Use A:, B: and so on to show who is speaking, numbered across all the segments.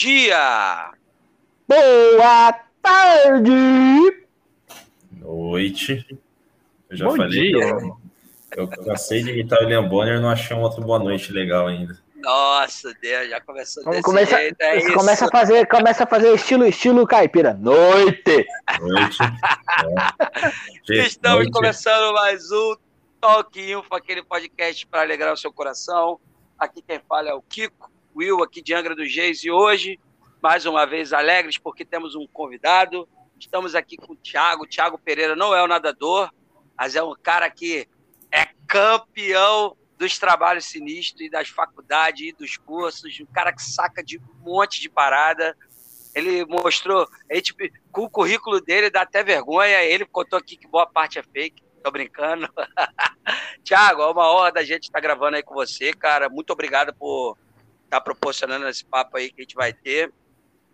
A: bom dia!
B: Boa tarde!
C: Noite. Eu já
B: Bom
C: falei
B: dia.
C: que eu, eu cansei de imitar o William Bonner e não achei um outro boa noite legal ainda.
A: Nossa, Deus, já começou
B: Vamos
A: desse
B: começar,
A: jeito, é
B: começa a fazer, começa a fazer estilo, estilo caipira. Noite!
C: Noite. É.
A: Estamos
C: noite.
A: começando mais um Talk Info, aquele podcast para alegrar o seu coração. Aqui quem fala é o Kiko, Will, aqui de Angra dos Reis. E hoje, mais uma vez, alegres porque temos um convidado. Estamos aqui com o Thiago. Thiago Pereira não é o nadador, mas é um cara que é campeão dos trabalhos sinistros e das faculdades e dos cursos. Um cara que saca de um monte de parada. Ele mostrou, a gente, com o currículo dele, dá até vergonha. Ele contou aqui que boa parte é fake. Tô brincando. Tiago, é uma honra da gente estar gravando aí com você, cara. Muito obrigado por estar proporcionando esse papo aí que a gente vai ter.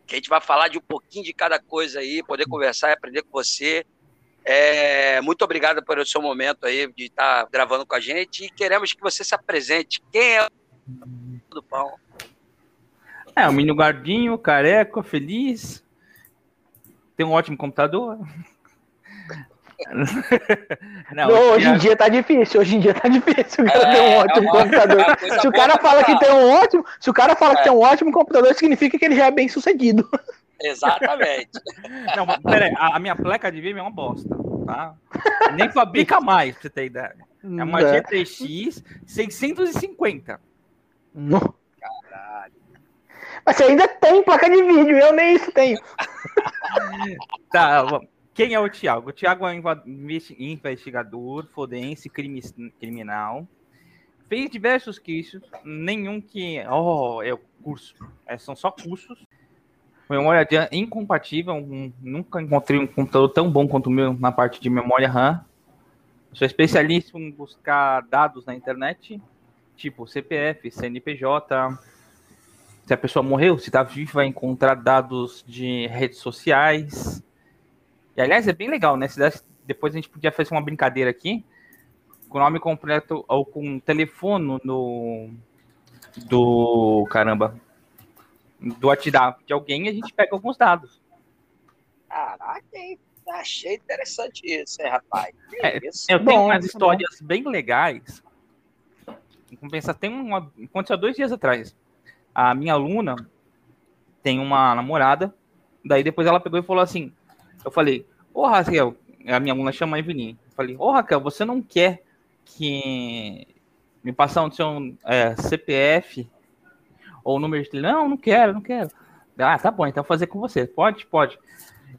A: Que a gente vai falar de um pouquinho de cada coisa aí, poder conversar e aprender com você. É, muito obrigado pelo seu momento aí de estar gravando com a gente e queremos que você se apresente. Quem é o do pão?
D: É, o menino gordinho, careca, feliz. Tem um ótimo computador. Não,
B: Não, hoje em dia tá difícil, hoje em dia tá difícil. O cara
A: É,
B: tem um
A: é
B: ótimo
A: uma-
B: computador.
A: é uma coisa
B: Se o cara fala que tem um ótimo, se o cara fala
A: É.
B: que tem um ótimo computador, significa que ele já é bem sucedido.
A: Exatamente.
D: Não, mas pera aí, a, a minha placa de vídeo é uma bosta, tá? Nem fabrica mais, pra você ter ideia. É uma
B: É.
D: GTX 650.
B: Não. Mas você ainda tem placa de vídeo, eu nem isso tenho.
D: Tá, vamos. Quem é o Thiago? O Thiago é um investigador, forense, criminal. Fez diversos cursos, nenhum que. Oh, é o curso. É, são só cursos. Memória incompatível. um- nunca encontrei um computador tão bom quanto o meu na parte de memória RAM. Sou especialista em buscar dados na internet, tipo CPF, CNPJ. Se a pessoa morreu, se está vivo, vai encontrar dados de redes sociais. E aliás, é bem legal, né? Se desse- depois a gente podia fazer uma brincadeira aqui, com o nome completo ou com o telefone no. Do. Caramba. Do WhatsApp de alguém, a gente pega alguns dados.
A: Caraca, hein? achei interessante isso, hein, rapaz?
D: É,
A: isso?
D: Eu
B: Bom,
D: tenho umas
B: bom.
D: histórias bem legais. Em compensação, tem uma. Aconteceu há dois dias atrás. A minha aluna tem uma namorada. Daí depois ela pegou e falou assim: Eu falei, Ô Raquel, a minha aluna chama Evelyn. Eu falei, Ô Raquel, você não quer que me passar o seu é, CPF ou número de telefone? Não, não quero, não quero. Ah, tá bom, então vou fazer com você. Pode, pode.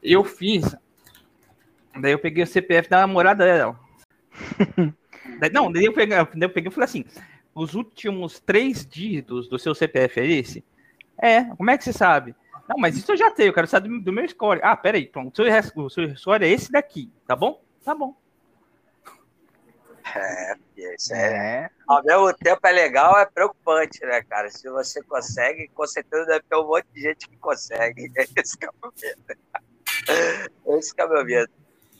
D: Eu fiz. Daí eu peguei o CPF da namorada dela. Daí- não, daí eu peguei, daí eu peguei e falei assim: os últimos três dígitos do seu CPF é esse? É, como é que você sabe? Não, mas isso eu já tenho, eu quero saber do, do meu score. Ah, peraí, pronto, o seu, o seu score é esse daqui, tá bom? Tá bom.
A: Isso é,
B: É.
A: ao mesmo tempo é legal, é preocupante, né, cara? Se você consegue, com certeza deve ter um monte de gente que consegue. Esse que é o meu medo. Esse que é o meu medo.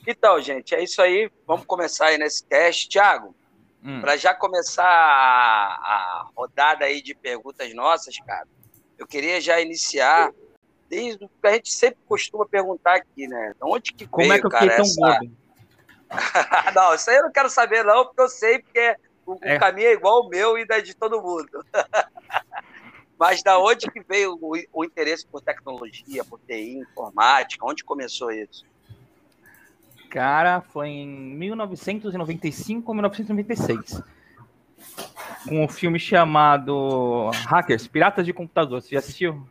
A: Então, gente, é isso aí. Vamos começar aí nesse teste. Tiago,
D: Hum.
A: para já começar a, a rodada aí de perguntas nossas, cara, eu queria já iniciar desde o que a gente sempre costuma perguntar aqui, né? De Onde que
D: Como
A: veio,
D: é que eu
A: cara,
D: fiquei tão
A: essa...
D: gordo?
A: não, isso aí eu não quero saber, não, porque eu sei, porque o, o
D: É.
A: caminho é igual o meu e da de todo mundo. Mas da onde que veio o, o interesse por tecnologia, por TI, informática? Onde começou isso?
D: Cara, foi em 1995 ou 1996. Com um filme chamado Hackers, Piratas de Computador. Você já assistiu?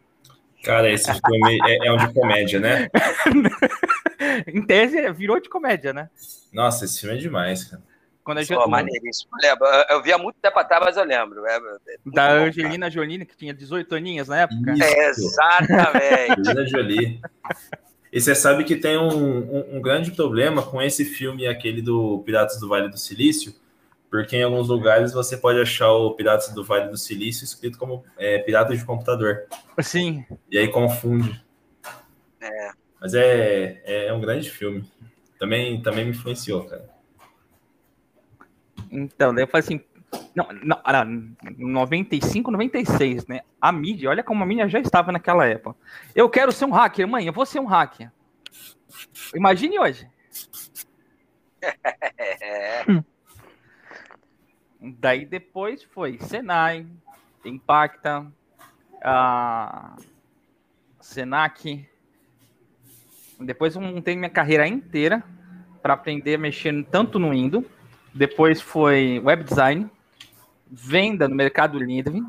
C: Cara, esse filme é, é um de comédia, né?
D: em tese, virou de comédia, né?
C: Nossa, esse filme é demais, cara.
D: Quando a
A: Pô,
D: Jo-
A: maneiríssimo. Eu lembro. Eu, eu vi há muito tempo atrás, mas eu lembro. É, muito
D: da
A: bom,
D: Angelina Jolie, que tinha 18 aninhas na época.
C: Isso.
A: cara. Exatamente.
C: Angelina Jolie. E você sabe que tem um, um- um grande problema com esse filme aquele do Piratas do Vale do Silício, porque em alguns lugares você pode achar o Piratas do Vale do Silício escrito como é, Piratas de Computador.
D: Sim.
C: E aí confunde.
A: É.
C: Mas é, é um grande filme. Também, também me influenciou, cara.
D: Então, daí eu falei assim, Não, não, era 95, 96, né? A mídia, olha como a mídia já estava naquela época. Eu quero ser um hacker, mãe, eu vou ser um hacker. Imagine hoje. Daí depois foi Senai, Impacta, a Senac. Depois eu montei minha carreira inteira para aprender mexer tanto no Windows. Depois foi web design, venda no Mercado Livre.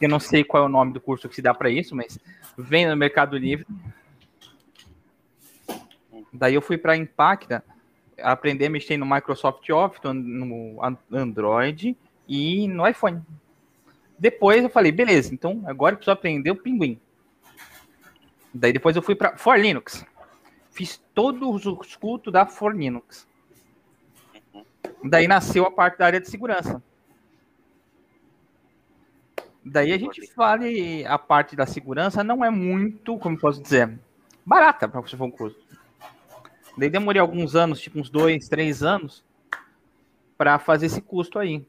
D: Eu não sei qual é o nome do curso que se dá para isso, mas venda no Mercado Livre. Daí eu fui para Impacta aprender a mexer no Microsoft Office, no Android e no iPhone. Depois eu falei, beleza, então agora eu preciso aprender o Pinguim. Daí depois eu fui para For Linux. Fiz todos os cultos da For Linux. Daí nasceu a parte da área de segurança. Daí a gente fala a parte da segurança não é muito, como posso dizer, barata para você for um curso. Daí demorei alguns anos, tipo uns dois, três anos, para fazer esse custo aí.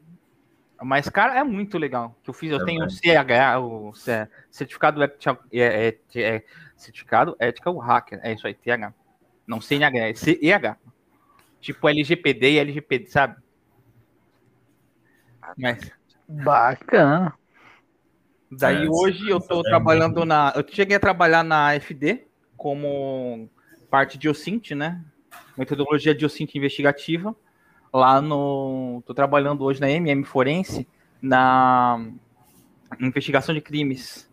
D: Mas, cara, é muito legal. Que eu fiz, eu é tenho o CH, o certificado ética, é, é, é, certificado ética o hacker. É isso aí, TH. Não CNH, é CEH. Tipo LGPD e LGPD, sabe?
B: Mas... Bacana.
D: Daí é, hoje eu tô trabalhando na. Eu cheguei a trabalhar na FD como parte de OSINT, né? Metodologia de OSINT investigativa. Lá no. Tô trabalhando hoje na MM Forense, na investigação de crimes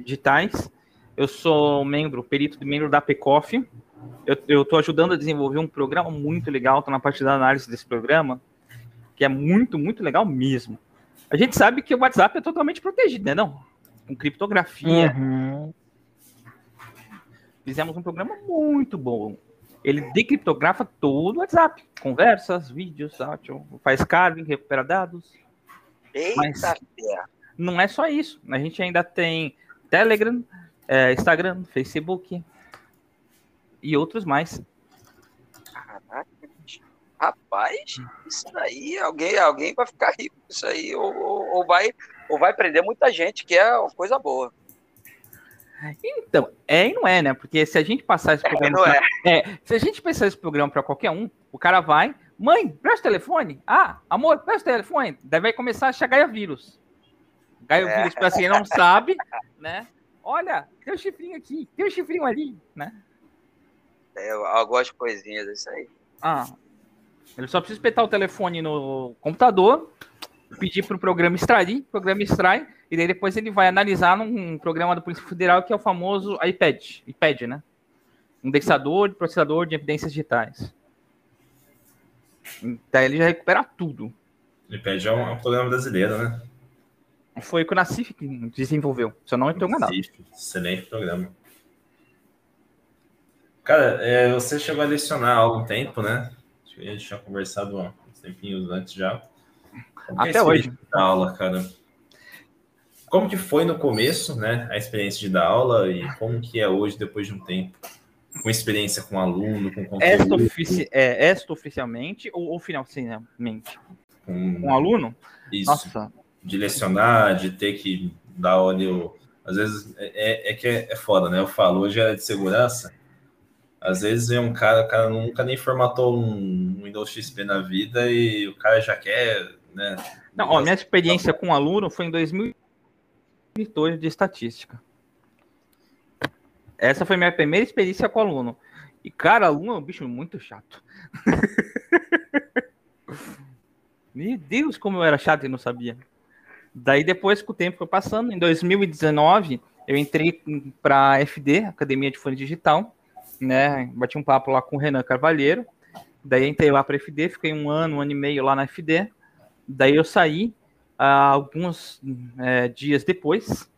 D: digitais. Eu sou membro, perito de membro da PECOF. Eu estou ajudando a desenvolver um programa muito legal, estou na parte da análise desse programa, que é muito, muito legal mesmo. A gente sabe que o WhatsApp é totalmente protegido, né? Não? Com criptografia. Uhum. Fizemos um programa muito bom. Ele decriptografa todo o WhatsApp. Conversas, vídeos, áudio, faz carving, recupera dados. Eita Mas não é só isso. A gente ainda tem Telegram, é, Instagram, Facebook e outros mais.
A: Caraca, rapaz, isso daí, alguém, alguém vai ficar rico com isso aí, ou, ou, ou, vai, ou vai prender muita gente, que é coisa boa.
D: Então, é e não é, né? Porque se a gente passar esse é, programa. É, pra, é. é. se a gente passar esse programa para qualquer um, o cara vai, mãe, presta o telefone. Ah, amor, presta o telefone. Daí vai começar a chegar Gaia vírus. Gaia é. vírus, para quem não sabe, né? Olha, tem um chifrinho aqui, tem um chifrinho ali, né?
A: É, algumas coisinhas, isso aí.
D: Ah, ele só precisa espetar o telefone no computador, pedir para o programa extrair, o programa extrai, e daí depois ele vai analisar num programa do Polícia Federal que é o famoso iPad, iPad, né? Indexador processador de evidências digitais. Então ele já recupera tudo.
C: O iPad é um, é um programa brasileiro, né?
D: Foi o que o Nacif desenvolveu, se eu não estou enganado.
C: Excelente programa. Cara, é, você chegou a lecionar há algum tempo, né? Acho que a gente tinha conversado uns tempinhos antes já.
D: Como Até hoje.
C: Da aula, cara. Como que foi no começo, né? A experiência de dar aula e como que é hoje, depois de um tempo? Com experiência com aluno, com conteúdo?
D: Esta, ofici é, esta oficialmente ou, ou finalmente? Com, com aluno?
C: Isso. Nossa. De lecionar, de ter que dar aula. Às vezes é, é, é que é, é foda, né? Eu falo, hoje é de segurança às vezes é um cara, o cara nunca nem formatou um Windows XP na vida e o cara já quer, né?
D: Não, ó, minha experiência com aluno foi em 2002 de estatística. Essa foi minha primeira experiência com aluno. E, cara, aluno é um bicho muito chato. Meu Deus, como eu era chato e não sabia. Daí, depois que o tempo foi passando, em 2019, eu entrei para a FD, Academia de Fone Digital, né? Bati um papo lá com o Renan Carvalheiro. Daí entrei lá para a FD, fiquei um ano, um ano e meio lá na FD. Daí eu saí, uh, alguns é, dias depois,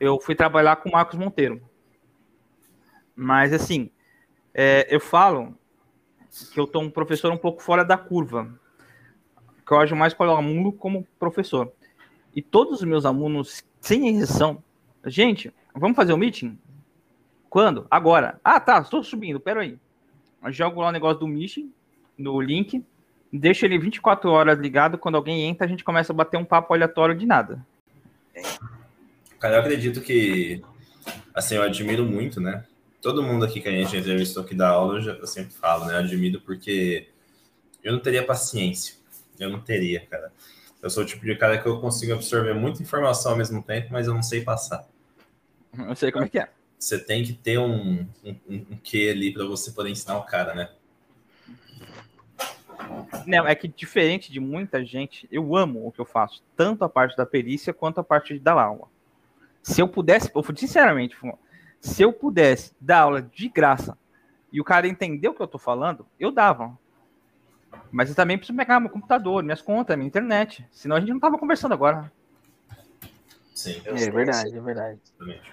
D: eu fui trabalhar com o Marcos Monteiro. Mas assim, é, eu falo que eu tô um professor um pouco fora da curva. Que eu acho mais para o aluno como professor. E todos os meus alunos, sem exceção, gente, vamos fazer o um meeting? Quando? Agora. Ah, tá, estou subindo, pera aí. Eu jogo lá o negócio do Mission, no link. Deixa ele 24 horas ligado, quando alguém entra, a gente começa a bater um papo aleatório de nada.
C: Cara, eu acredito que, assim, eu admiro muito, né? Todo mundo aqui que a gente entrevistou aqui da aula, eu, já, eu sempre falo, né? Eu admiro porque eu não teria paciência. Eu não teria, cara. Eu sou o tipo de cara que eu consigo absorver muita informação ao mesmo tempo, mas eu não sei passar.
D: Eu sei como é que é.
C: Você tem que ter um, um, um quê ali para você poder ensinar o cara, né?
D: Não, é que diferente de muita gente, eu amo o que eu faço, tanto a parte da perícia quanto a parte da aula. Se eu pudesse, eu, sinceramente, se eu pudesse dar aula de graça e o cara entender o que eu tô falando, eu dava. Mas eu também preciso pegar meu computador, minhas contas, minha internet. Senão a gente não tava conversando agora.
C: Sim.
B: É verdade, é verdade.
C: Exatamente.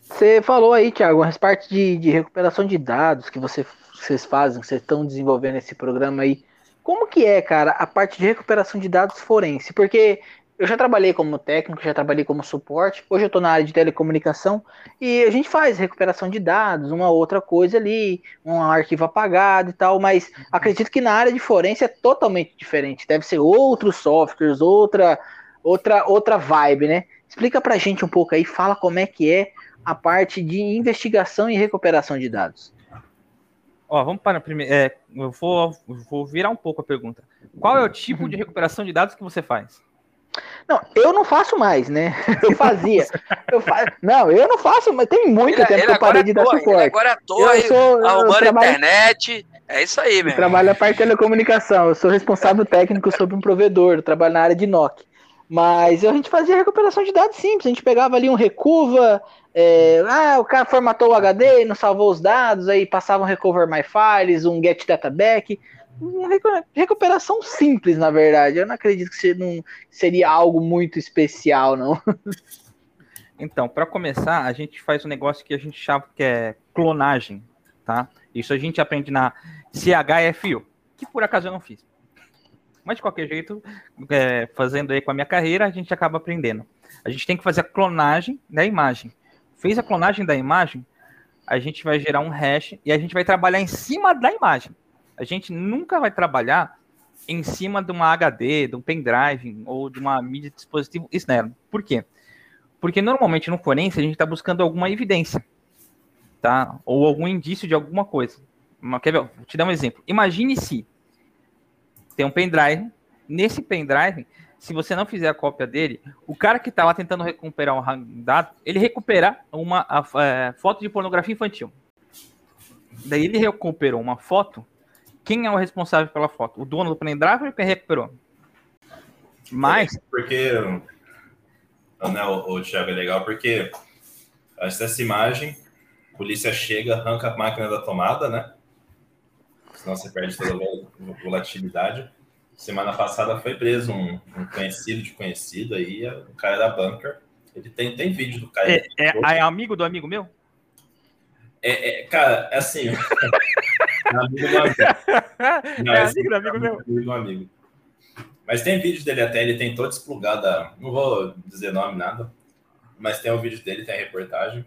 B: Você falou aí, Thiago, as partes de, de recuperação de dados que você, vocês fazem, vocês estão desenvolvendo esse programa aí. Como que é, cara, a parte de recuperação de dados forense? Porque eu já trabalhei como técnico, já trabalhei como suporte, hoje eu estou na área de telecomunicação e a gente faz recuperação de dados, uma outra coisa ali, um arquivo apagado e tal, mas acredito que na área de forense é totalmente diferente, deve ser outros softwares, outra outra outra vibe, né? Explica pra gente um pouco aí, fala como é que é a parte de investigação e recuperação de dados.
D: Ó, vamos para primeiro. É, eu vou, vou virar um pouco a pergunta. Qual é o tipo de recuperação de dados que você faz?
B: Não, eu não faço mais, né? Eu fazia. Eu fa... Não, eu não faço, mas tem muito
A: Ele,
B: tempo
A: ele
B: que eu
A: agora
B: parei de dar
A: atua,
B: suporte.
A: agora
B: Eu sou- eu
A: arrumando
B: trabalho-
A: internet. É isso aí,
B: Eu
A: meu.
B: trabalho na parte de telecomunicação, eu sou responsável técnico sobre um provedor, eu trabalho na área de NOC. Mas a gente fazia recuperação de dados simples, a gente pegava ali um recuva, é, ah, o cara formatou o HD e não salvou os dados, aí passava um recover my files, um get data back, uma recu- recuperação simples, na verdade. Eu não acredito que se- não seria algo muito especial, não.
D: Então, para começar, a gente faz um negócio que a gente chama que é clonagem, tá? Isso a gente aprende na CHFU, que por acaso eu não fiz. Mas de qualquer jeito, é, fazendo aí com a minha carreira, a gente acaba aprendendo. A gente tem que fazer a clonagem da imagem. Fez a clonagem da imagem, a gente vai gerar um hash e a gente vai trabalhar em cima da imagem. A gente nunca vai trabalhar em cima de uma HD, de um pendrive ou de uma mídia de dispositivo externo. Por quê? Porque normalmente no forense a gente está buscando alguma evidência, tá? Ou algum indício de alguma coisa. Quer ver? Vou te dar um exemplo. Imagine se tem um pendrive. Nesse pendrive, se você não fizer a cópia dele, o cara que está lá tentando recuperar um dado, ele recupera uma a- é, foto de pornografia infantil. Daí ele recuperou uma foto. Quem é o responsável pela foto? O dono do pendrive ou quem recuperou? Mas
C: Porque, né, o, o Thiago, é legal porque dessa imagem, a polícia chega, arranca a máquina da tomada, né? Senão você perde toda a vol- volatilidade. Semana passada foi preso um, um conhecido de conhecido aí, o cara da bunker. Ele tem, tem vídeo do cara.
D: é, é- é amigo do amigo meu?
C: É, é, cara, é assim. é amigo do amigo. Não,
D: é amigo do amigo meu.
C: amigo do amigo. Mas tem vídeo dele até, ele tem todo explugado. a- Não vou dizer nome, nada. Mas tem o vídeo dele, tem a reportagem.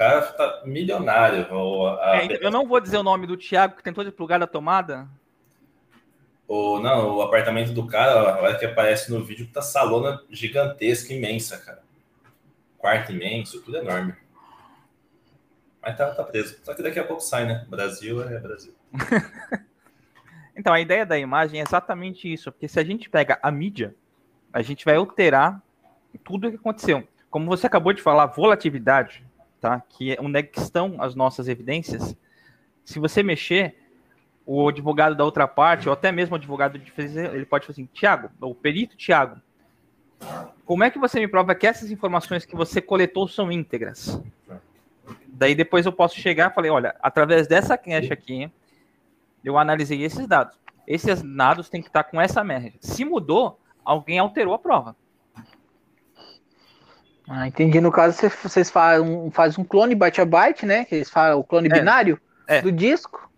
C: O cara tá milionário. A-
D: É, então, eu não vou dizer o nome do Thiago que tentou desplugar da tomada.
C: ou, não, o apartamento do cara, a hora que aparece no vídeo, tá salona gigantesca, imensa, cara. Quarto imenso, tudo enorme. Mas tá, tá preso. Só que daqui a pouco sai, né? Brasil é Brasil.
D: Então, a ideia da imagem é exatamente isso, porque se a gente pega a mídia, a gente vai alterar tudo o que aconteceu. Como você acabou de falar, volatilidade, tá? Que é onde é que estão as nossas evidências. Se você mexer, o advogado da outra parte, ou até mesmo o advogado de defesa, ele pode falar assim, Tiago, o perito Tiago, como é que você me prova que essas informações que você coletou são íntegras? Daí depois eu posso chegar e falei, olha, através dessa cache aqui, eu analisei esses dados. Esses dados têm que estar com essa média. Se mudou, alguém alterou a prova.
B: Ah, entendi. No caso, cê- vocês fazem um, um clone byte a byte, né? Que eles falam o clone
D: É.
B: binário
D: É.
B: do disco.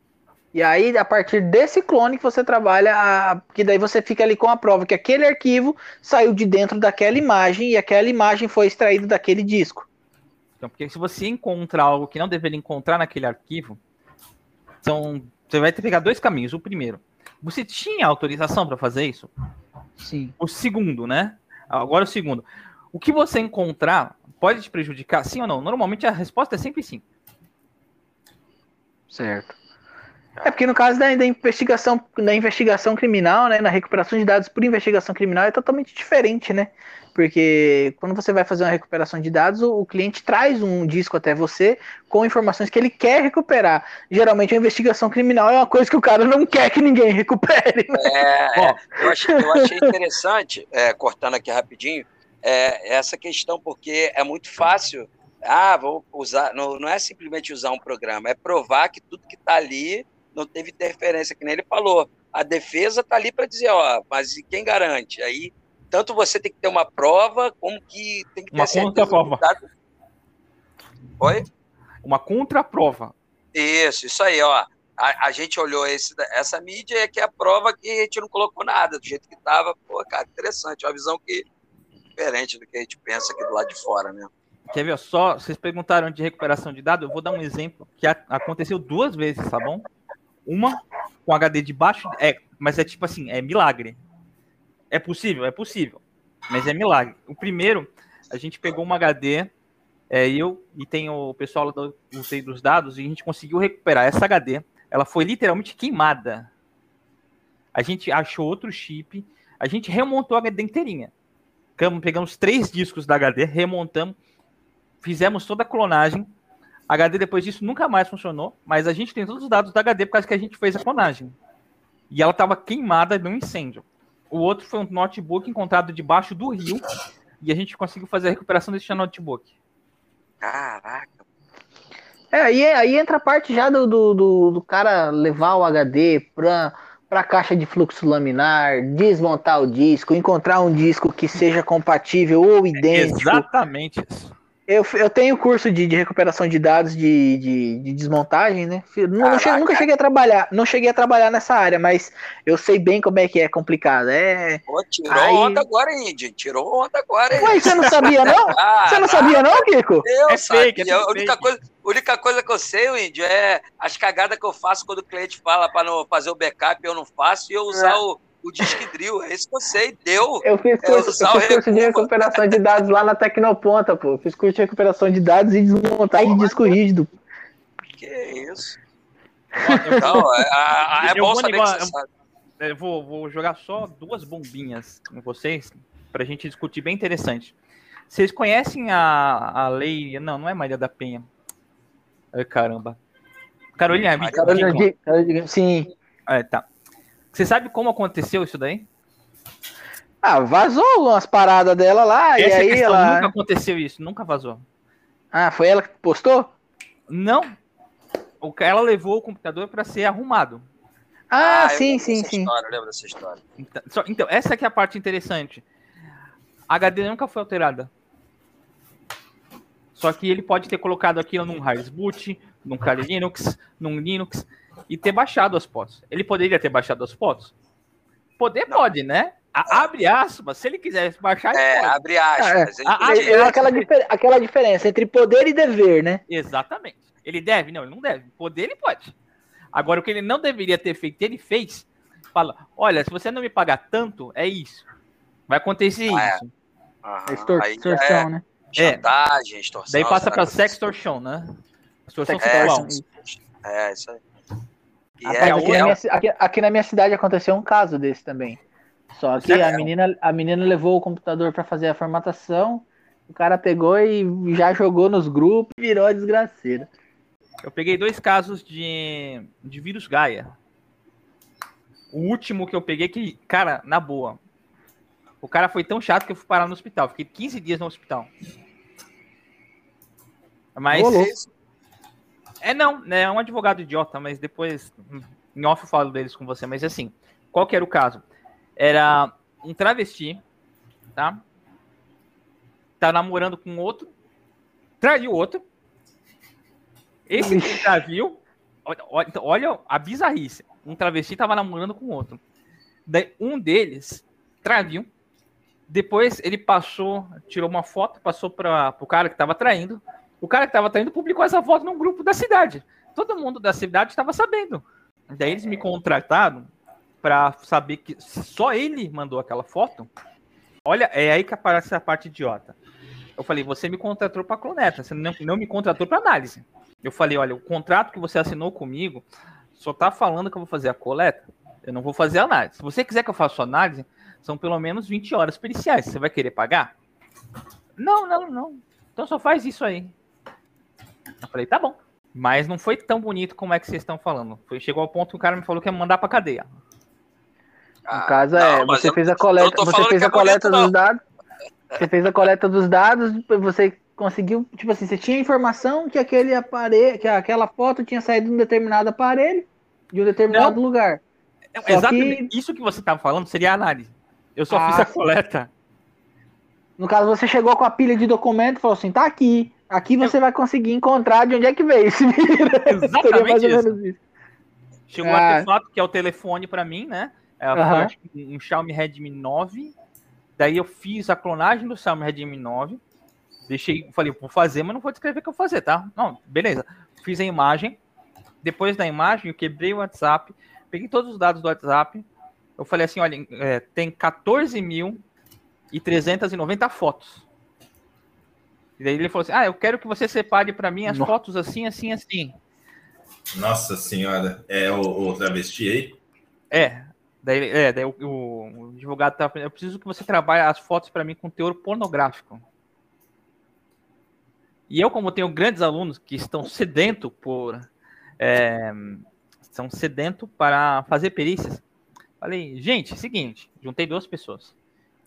B: E aí, a partir desse clone que você trabalha, a- que daí você fica ali com a prova que aquele arquivo saiu de dentro daquela imagem e aquela imagem foi extraída daquele disco.
D: Então, porque se você encontrar algo que não deveria encontrar naquele arquivo, são Você vai ter que pegar dois caminhos. O primeiro, você tinha autorização para fazer isso?
B: Sim.
D: O segundo, né? Agora o segundo. O que você encontrar pode te prejudicar, sim ou não? Normalmente a resposta é sempre sim.
B: Certo. É porque no caso da, da, investigação, da investigação criminal, né, na recuperação de dados por investigação criminal é totalmente diferente, né? Porque quando você vai fazer uma recuperação de dados, o, o cliente traz um disco até você com informações que ele quer recuperar. Geralmente a investigação criminal é uma coisa que o cara não quer que ninguém recupere.
A: Né? É, é eu, achei, eu achei interessante, é, cortando aqui rapidinho, é, essa questão, porque é muito fácil. Ah, vou usar. Não, não é simplesmente usar um programa, é provar que tudo que está ali não teve interferência, que nem ele falou. A defesa está ali para dizer, ó, mas quem garante? Aí, tanto você tem que ter uma prova, como que tem que ter
D: uma contraprova.
A: Oi?
D: Uma contraprova.
A: Isso, isso aí, ó. A, a, gente olhou esse, essa mídia e aqui é a prova que a gente não colocou nada, do jeito que estava. Pô, cara, interessante. Uma visão que diferente do que a gente pensa aqui do lado de fora, né?
D: Quer ver só? Vocês perguntaram de recuperação de dados, eu vou dar um exemplo que aconteceu duas vezes, tá bom? Uma com HD de baixo, é, mas é tipo assim, é milagre. É possível? É possível, mas é milagre. O primeiro, a gente pegou uma HD, é, eu e tem o pessoal do UTI dos dados, e a gente conseguiu recuperar essa HD. Ela foi literalmente queimada. A gente achou outro chip, a gente remontou a HD inteirinha. Pegamos três discos da HD, remontamos, fizemos toda a clonagem, a HD depois disso nunca mais funcionou, mas a gente tem todos os dados da HD por causa que a gente fez a clonagem. E ela estava queimada num incêndio. O outro foi um notebook encontrado debaixo do rio e a gente conseguiu fazer a recuperação desse notebook.
A: Caraca.
B: É, aí, aí entra a parte já do, do, do, do cara levar o HD para para a caixa de fluxo laminar, desmontar o disco, encontrar um disco que seja compatível ou idêntico.
D: Exatamente isso.
B: Eu, eu tenho curso de, de recuperação de dados de, de, de desmontagem, né? Não, não cheguei, nunca cheguei a trabalhar, não cheguei a trabalhar nessa área, mas eu sei bem como é que é complicado. É...
A: Pô, tirou Aí... onda agora, Indy. Tirou onda agora,
B: hein? Ué, você não sabia, não? você não sabia, não, Kiko?
A: Eu é fake, é a única coisa, única coisa que eu sei, Índio, é as cagadas que eu faço quando o cliente fala para não fazer o backup, eu não faço, e eu usar é. o o Disque Drill, é isso que eu sei, deu.
B: Eu fiz é curso, é eu fiz curso de recuperação de dados lá na Tecnoponta, pô. Fiz curso de recuperação de dados e desmontagem de disco rígido.
A: Que isso. Então, é, é bom saber que você sabe.
D: Eu vou, vou jogar só duas bombinhas com vocês, pra gente discutir bem interessante. Vocês conhecem a, a lei. Não, não é Maria da Penha. Ai, caramba. Carolina,
B: Carolina, Carolina, sim.
D: É, tá. Você sabe como aconteceu isso daí?
B: Ah, vazou umas paradas dela lá Essa e aí questão, ela.
D: Nunca aconteceu isso, nunca vazou.
B: Ah, foi ela que postou?
D: Não. Ela levou o computador para ser arrumado.
B: Ah, ah sim, sim, sim.
A: História, lembro dessa história.
D: Então, só, então, essa aqui é a parte interessante. A HD nunca foi alterada. Só que ele pode ter colocado aquilo num Rails Boot, num Kali Linux, num Linux e ter baixado as fotos. Ele poderia ter baixado as fotos? Poder não. pode, né? A, abre aspas, se ele quiser baixar.
A: É, pode. abre aspas.
B: É, a, é, é aquela, difer aquela diferença entre poder e dever, né?
D: Exatamente. Ele deve? Não, ele não deve. Poder ele pode. Agora, o que ele não deveria ter feito, ele fez. Fala: olha, se você não me pagar tanto, é isso. Vai acontecer ah, é. isso.
B: É. extorsão, é né?
A: Chantagem, extorsão.
D: Daí passa para sextortion, né?
A: Extorsão sexual. É, isso aí.
B: É, aqui, na minha, aqui, aqui, na minha, cidade aconteceu um caso desse também. Só que a menina, a menina levou o computador para fazer a formatação, o cara pegou e já jogou nos grupos e virou a desgraceira.
D: Eu peguei dois casos de, de vírus Gaia. O último que eu peguei, que, cara, na boa. O cara foi tão chato que eu fui parar no hospital. Fiquei 15 dias no hospital. Mas. É não, né? É um advogado idiota, mas depois em off eu falo deles com você. Mas assim, qual que era o caso? Era um travesti, tá? Tá namorando com outro, traiu outro. Esse que traiu, olha, então, olha a bizarrice. Um travesti tava namorando com outro. Daí, um deles traiu. Depois ele passou, tirou uma foto, passou para o cara que tava traindo o cara que estava traindo publicou essa foto num grupo da cidade. Todo mundo da cidade estava sabendo. Daí eles me contrataram para saber que só ele mandou aquela foto. Olha, é aí que aparece a parte idiota. Eu falei, você me contratou para cloneta, você não, não me contratou para análise. Eu falei, olha, o contrato que você assinou comigo só tá falando que eu vou fazer a coleta. Eu não vou fazer análise. Se você quiser que eu faça análise, são pelo menos 20 horas periciais. Você vai querer pagar? Não, não, não. Então só faz isso aí. Eu falei, tá bom. Mas não foi tão bonito como é que vocês estão falando. Foi, chegou ao ponto que o cara me falou que ia mandar pra cadeia.
B: No ah, caso é, não, você fez a coleta, você fez a coleta bonito, dos dados. Você fez a coleta dos dados, você conseguiu, tipo assim, você tinha informação que aquele aparelho, que aquela foto tinha saído de um determinado aparelho, de um determinado não, lugar.
D: Exatamente. Que... Isso que você estava falando seria análise. Eu só ah, fiz a coleta.
B: No caso, você chegou com a pilha de documento e falou assim: tá aqui. Aqui você eu... vai conseguir encontrar de onde é que veio esse
D: Exatamente isso. isso. Chegou ah. o artefato, que é o telefone para mim, né? É um Xiaomi Redmi 9. Daí eu fiz a clonagem do Xiaomi Redmi 9. Deixei, falei, vou fazer, mas não vou descrever o que eu vou fazer, tá? Não, beleza. Fiz a imagem. Depois da imagem, eu quebrei o WhatsApp, peguei todos os dados do WhatsApp. Eu falei assim: olha, é, tem 14.390 fotos. E daí ele falou assim: Ah, eu quero que você separe para mim as Nossa. fotos assim, assim, assim.
C: Nossa senhora, é o, o travesti aí?
D: É. Daí, é, daí o, o, o advogado tá. Eu preciso que você trabalhe as fotos para mim com teor pornográfico. E eu, como tenho grandes alunos que estão sedento por. É, estão sedento para fazer perícias, falei, gente, seguinte, juntei duas pessoas.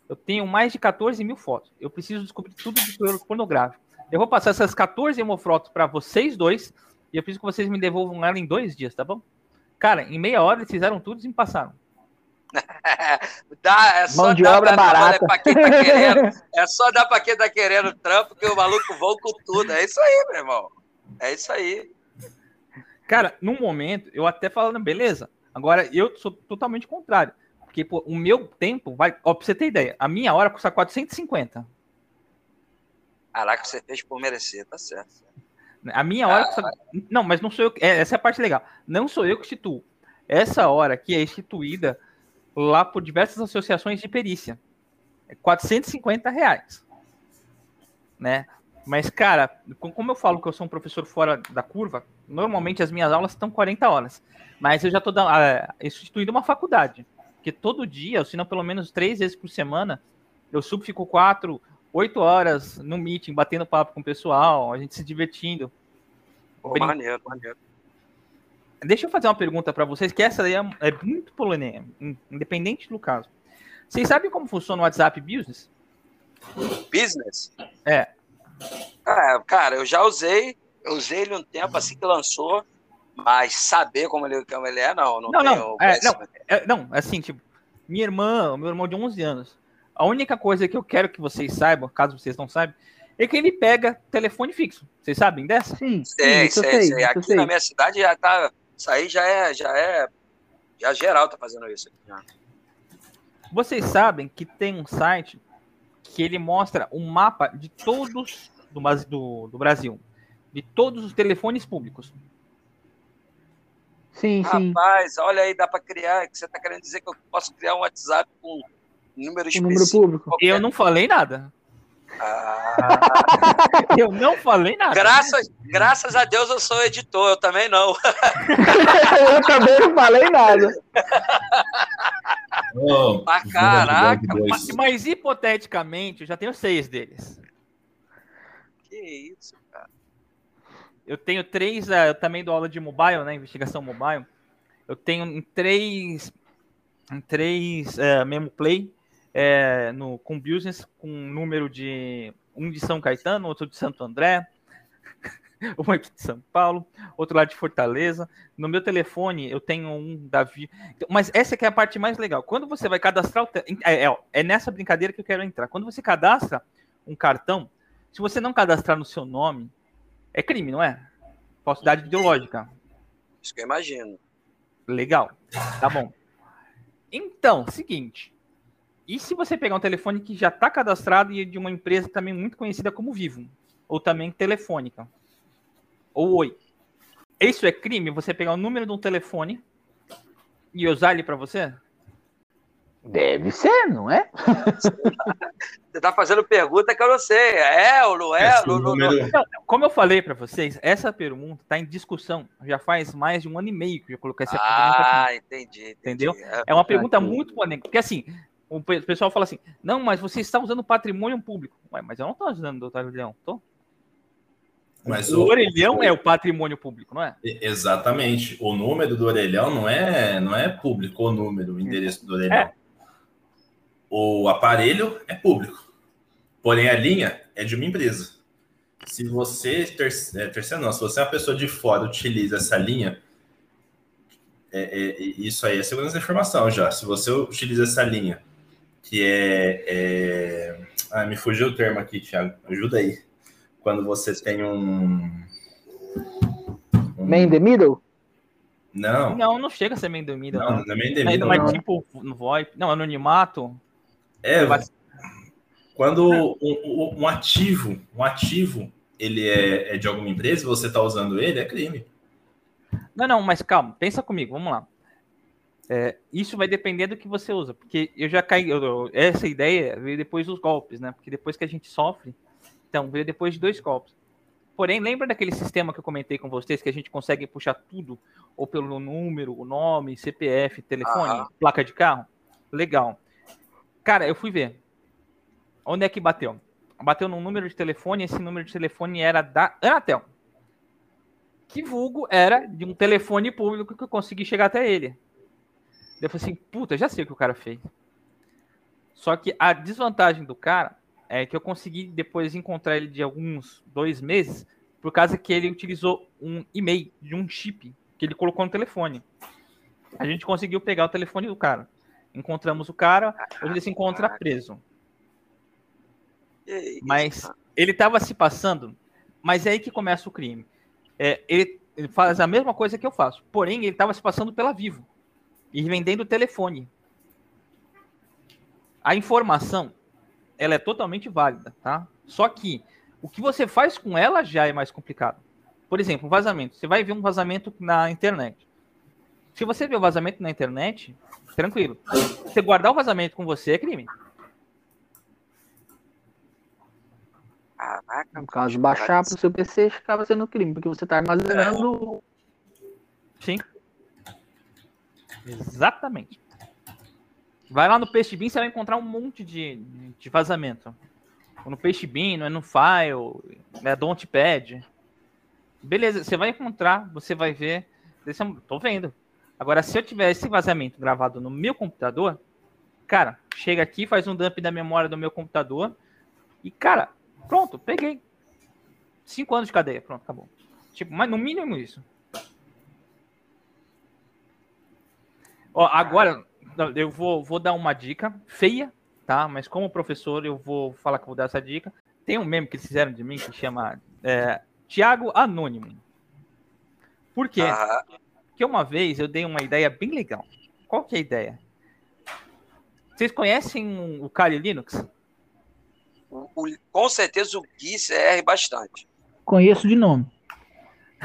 D: Eu tenho mais de 14 mil fotos. Eu preciso descobrir tudo de pornográfico. Eu vou passar essas 14 mil fotos para vocês dois e eu preciso que vocês me devolvam ela em dois dias, tá bom? Cara, em meia hora eles fizeram tudo e me passaram.
A: Dá, é só
B: Mão de obra barata.
A: Pra quem tá querendo, é só dar para quem tá querendo trampo que o maluco voa com tudo. É isso aí, meu irmão. É isso aí.
D: Cara, no momento, eu até falando, beleza. Agora, eu sou totalmente contrário. Porque pô, o meu tempo vai. Ó, pra você ter ideia, a minha hora custa 450.
A: Caraca, você fez por merecer, tá certo.
D: A minha hora. Ah, custa... Não, mas não sou eu. É, essa é a parte legal. Não sou eu que instituo. Essa hora aqui é instituída lá por diversas associações de perícia. É 450 reais. Né? Mas, cara, como eu falo que eu sou um professor fora da curva, normalmente as minhas aulas estão 40 horas. Mas eu já estou uh, instituindo uma faculdade. Porque todo dia, se não pelo menos três vezes por semana, eu subo, fico quatro, oito horas no meeting, batendo papo com o pessoal, a gente se divertindo.
A: Pô, maneiro, maneiro.
D: Deixa eu fazer uma pergunta para vocês, que essa aí é, é muito polêmica, independente do caso. Vocês sabem como funciona o WhatsApp Business?
A: Business?
D: É.
A: Ah, cara, eu já usei, eu usei ele um tempo assim que lançou, mas saber como ele, como ele é, não. Não,
D: não, não, é, não, é, não, assim, tipo, minha irmã, meu irmão de 11 anos, a única coisa que eu quero que vocês saibam, caso vocês não saibam, é que ele pega telefone fixo. Vocês sabem dessa?
A: Sim, sei, sim, sei, sei, sei. Aqui sei. na minha cidade já tá isso aí já é, já é, já geral tá fazendo isso. Aqui,
D: Vocês sabem que tem um site que ele mostra um mapa de todos do, do, do Brasil, de todos os telefones públicos.
B: Sim, sim.
A: Rapaz, olha aí, dá para criar. Que você tá querendo dizer que eu posso criar um WhatsApp com número
B: específico? número público.
D: Eu não falei nada. Ah. eu não falei nada.
A: Graças, graças a Deus eu sou editor, eu também não.
B: eu também não falei nada.
A: Oh, ah, caraca.
D: Mas, mas, hipoteticamente, eu já tenho seis deles.
A: Que isso, cara.
D: Eu tenho três, uh, eu também dou aula de mobile, né? Investigação mobile. Eu tenho em três, em três uh, Memo Play é, no, com business, com um número de um de São Caetano, outro de Santo André, um aqui de São Paulo, outro lá de Fortaleza. No meu telefone eu tenho um Davi. Mas essa é a parte mais legal. Quando você vai cadastrar o te... é, é, é, nessa brincadeira que eu quero entrar. Quando você cadastra um cartão, se você não cadastrar no seu nome, é crime, não é? Falsidade ideológica.
A: Isso que eu imagino.
D: Legal. Tá bom. Então, seguinte. E se você pegar um telefone que já está cadastrado e de uma empresa também muito conhecida como Vivo, ou também Telefônica, ou Oi. Isso é crime? Você pegar o número de um telefone e usar ele para você?
B: Deve ser, não é?
A: Você tá fazendo pergunta que eu não sei. É ou não é? Não, não, não.
D: Como eu falei para vocês, essa pergunta está em discussão. Já faz mais de um ano e meio que eu coloquei essa pergunta aqui.
A: Ah, entendi, entendi.
D: Entendeu?
A: É,
D: É uma pergunta
B: Aqui.
D: muito polêmica. Porque assim, o pe- pessoal fala assim: não, mas você está usando patrimônio público. Ué, mas eu não estou usando o orelhão. Tô.
C: Mas
D: O orelhão é o patrimônio público, não é?
C: Exatamente. O número do orelhão não é, não é público, o número, o endereço do orelhão.
D: É.
C: O aparelho é público. Porém, a linha é de uma empresa. Se você, terce- é, terceiro não, se você é uma pessoa de fora utiliza essa linha, é- é- isso aí é segurança da informação já. Se você utiliza essa linha, que é. é... Ah, me fugiu o termo aqui, Thiago. Ajuda aí. Quando você tem um. um-
B: Man in the middle?
C: Não,
D: Não, não chega a ser meio dormida.
C: não,
D: Não,
C: não é meio
D: É,
C: devido.
D: mas
C: não.
D: tipo no VoIP. Não, anonimato.
C: É,
D: Mas-
C: quando um, um- um ativo, um ativo, ele é, é de alguma empresa, e você está usando ele, é crime.
D: Não, não, mas calma, pensa comigo, vamos lá. É, isso vai depender do que você usa, porque eu já caí. eu- essa ideia veio depois dos golpes, né? Porque depois que a gente sofre, então veio depois de dois golpes. Porém, lembra daquele sistema que eu comentei com vocês que a gente consegue puxar tudo, ou pelo número, o nome, CPF, telefone,
A: Aham.
D: placa de carro? Legal. Cara, eu fui ver. Onde é que bateu? Bateu num número de telefone, esse número de telefone era da Anatel que vulgo era de um telefone público que eu consegui chegar até ele. Eu falei assim, puta, já sei o que o cara fez. Só que a desvantagem do cara é que eu consegui depois encontrar ele de alguns dois meses, por causa que ele utilizou um e-mail de um chip que ele colocou no telefone. A gente conseguiu pegar o telefone do cara. Encontramos o cara, hoje ele se encontra preso. Mas
A: cara.
D: ele estava se passando, mas é aí que começa o crime. É, ele, ele faz a mesma coisa que eu faço, porém ele estava se passando pela Vivo e vendendo o telefone. A informação, ela é totalmente válida, tá? Só que o que você faz com ela já é mais complicado. Por exemplo, um vazamento. Você vai ver um vazamento na internet. Se você vê o vazamento na internet, tranquilo. Você guardar o vazamento com você é crime.
A: Caraca.
B: No caso, baixar para o seu PC acaba sendo crime, porque você está armazenando.
D: Sim. Exatamente. Vai lá no PageBeam, você vai encontrar um monte de, de vazamento. No PageBeam, não é no File, é Dontpad. Beleza, você vai encontrar, você vai ver. Esse é Tô vendo. Agora, se eu tiver esse vazamento gravado no meu computador, cara, chega aqui, faz um dump da memória do meu computador e, cara, pronto, peguei. Cinco anos de cadeia, pronto, acabou. Tipo, mas no mínimo isso. Ó, agora eu vou, vou dar uma dica feia, tá? Mas como professor, eu vou falar que eu vou dar essa dica. Tem um meme que eles fizeram de mim que chama é, Tiago Anônimo. Por quê? Porque uma vez eu dei uma ideia bem legal. Qual que é a ideia? Vocês conhecem o Kali Linux?
A: O- o- com certeza o Gui CR bastante.
B: Conheço de nome.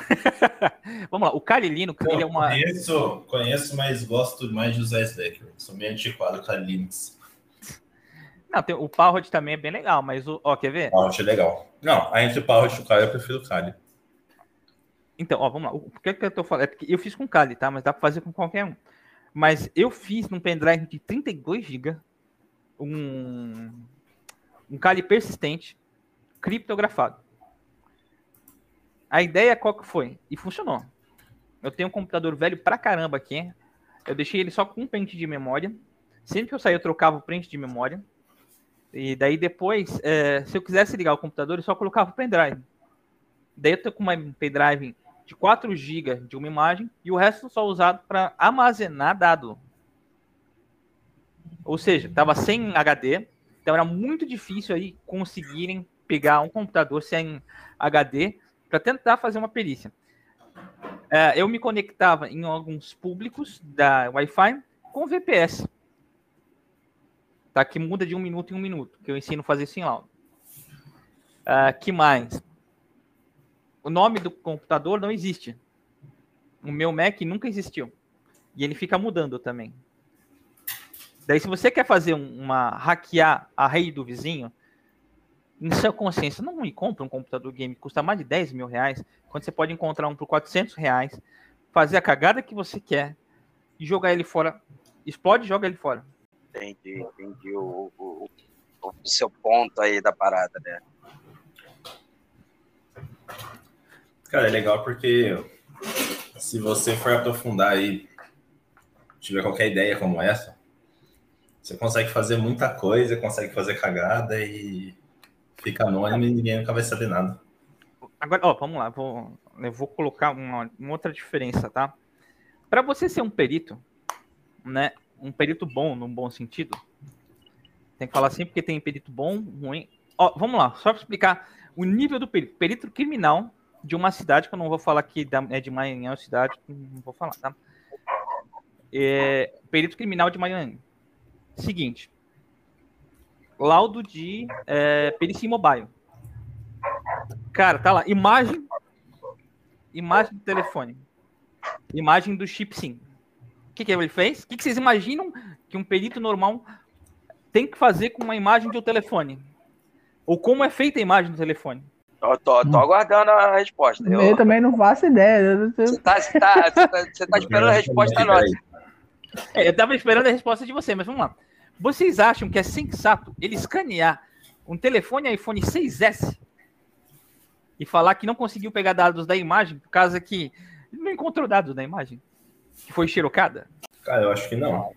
D: Vamos lá, o Kali Linux, ele é uma.
C: Conheço, conheço, mas gosto mais de usar Slack. Sou meio antiquado com a Linux.
D: Não, tem- o Parrot também é bem legal, mas o. Ó, quer ver?
C: Parrot é legal. Não, a entre o Parrot e o Kali, eu prefiro o Kali.
D: Então, ó, vamos lá. O que, que eu tô falando? É eu fiz com Kali, tá? Mas dá pra fazer com qualquer um. Mas eu fiz num pendrive de 32 GB um, um Kali persistente criptografado. A ideia qual que foi? E funcionou. Eu tenho um computador velho pra caramba aqui. Eu deixei ele só com um pente de memória. Sempre que eu saía, eu trocava o pente de memória. E daí depois, é, se eu quisesse ligar o computador, eu só colocava o pendrive. Daí eu tô com uma pendrive de 4 GB de uma imagem e o resto só usado para armazenar dado. Ou seja, estava sem HD, então era muito difícil aí conseguirem pegar um computador sem HD para tentar fazer uma perícia. É, eu me conectava em alguns públicos da Wi-Fi com VPS. Tá? Que muda de um minuto em um minuto, que eu ensino a fazer isso em aula. Ah, que mais? O nome do computador não existe. O meu Mac nunca existiu. E ele fica mudando também. Daí, se você quer fazer uma hackear a rede do vizinho, em sua consciência, não me compra um computador game que custa mais de 10 mil reais, quando você pode encontrar um por 400 reais, fazer a cagada que você quer e jogar ele fora. Explode e joga ele fora.
A: Entendi, entendi o, o, o, seu ponto aí da parada, né?
C: Cara, é legal porque se você for aprofundar aí, tiver qualquer ideia como essa, você consegue fazer muita coisa, consegue fazer cagada e fica anônimo e ninguém nunca vai saber nada.
D: Agora, ó, vamos lá, vou, eu vou colocar uma, uma outra diferença, tá? Para você ser um perito, né? Um perito bom, num bom sentido, tem que falar assim porque tem perito bom, ruim. Ó, vamos lá, só para explicar o nível do perito. Perito criminal de uma cidade, que eu não vou falar aqui é de Maranhão, cidade, não vou falar, tá? É, perito criminal de Maranhão. Seguinte. Laudo de é, perícia mobile. Cara, tá lá. Imagem. Imagem do telefone. Imagem do chip sim. O que, que ele fez? O que, que vocês imaginam que um perito normal tem que fazer com uma imagem de um telefone? Ou como é feita a imagem do telefone?
A: Tô, tô, tô aguardando a resposta.
B: Eu, eu também não faço ideia.
A: Você tá, você tá, você tá, você tá esperando a resposta nossa.
D: É, eu tava esperando a resposta de você, mas vamos lá. Vocês acham que é sensato ele escanear um telefone iPhone 6S e falar que não conseguiu pegar dados da imagem por causa que não encontrou dados da imagem? Que foi xerocada?
C: Cara, eu acho que não.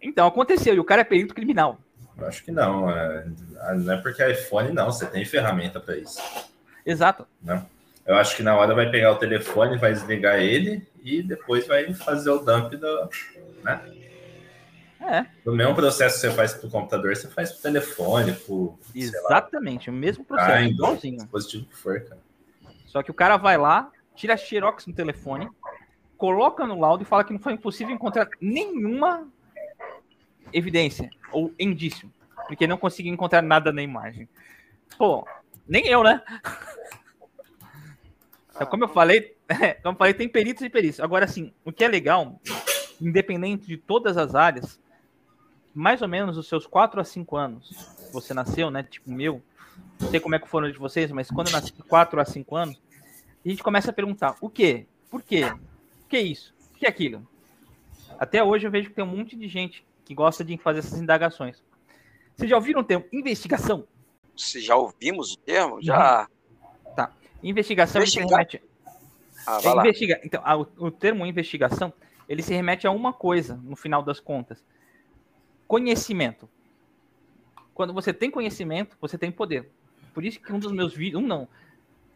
D: Então, aconteceu, e o cara é perito criminal.
C: Eu acho que não. É, não é porque é iPhone, não. Você tem ferramenta para isso.
D: Exato.
C: Não. Eu acho que na hora vai pegar o telefone, vai desligar ele e depois vai fazer o dump do. Né?
D: É.
C: O mesmo processo que você faz para o computador, você faz para o telefone, pro,
D: Exatamente, o mesmo processo, ah, igualzinho.
C: Dispositivo que for, cara.
D: Só que o cara vai lá, tira a xerox no telefone, coloca no laudo e fala que não foi impossível encontrar nenhuma evidência ou indício, porque não conseguiu encontrar nada na imagem. Pô, nem eu, né? Então, como eu falei, como eu falei, tem peritos e peritos. Agora, assim, o que é legal, independente de todas as áreas, mais ou menos os seus 4 a 5 anos, você nasceu, né? Tipo o meu, não sei como é que foram de vocês, mas quando eu nasci 4 a 5 anos, a gente começa a perguntar: o quê? Por quê? O que é isso? O que é aquilo? Até hoje eu vejo que tem um monte de gente que gosta de fazer essas indagações. Vocês já ouviram o termo investigação?
A: Se já ouvimos o termo? Já.
D: Uhum. Tá. Investigação Investigar. se remete. Ah, é, investiga... Então, o termo investigação ele se remete a uma coisa, no final das contas: conhecimento. Quando você tem conhecimento, você tem poder. Por isso que um dos meus vídeos, um não,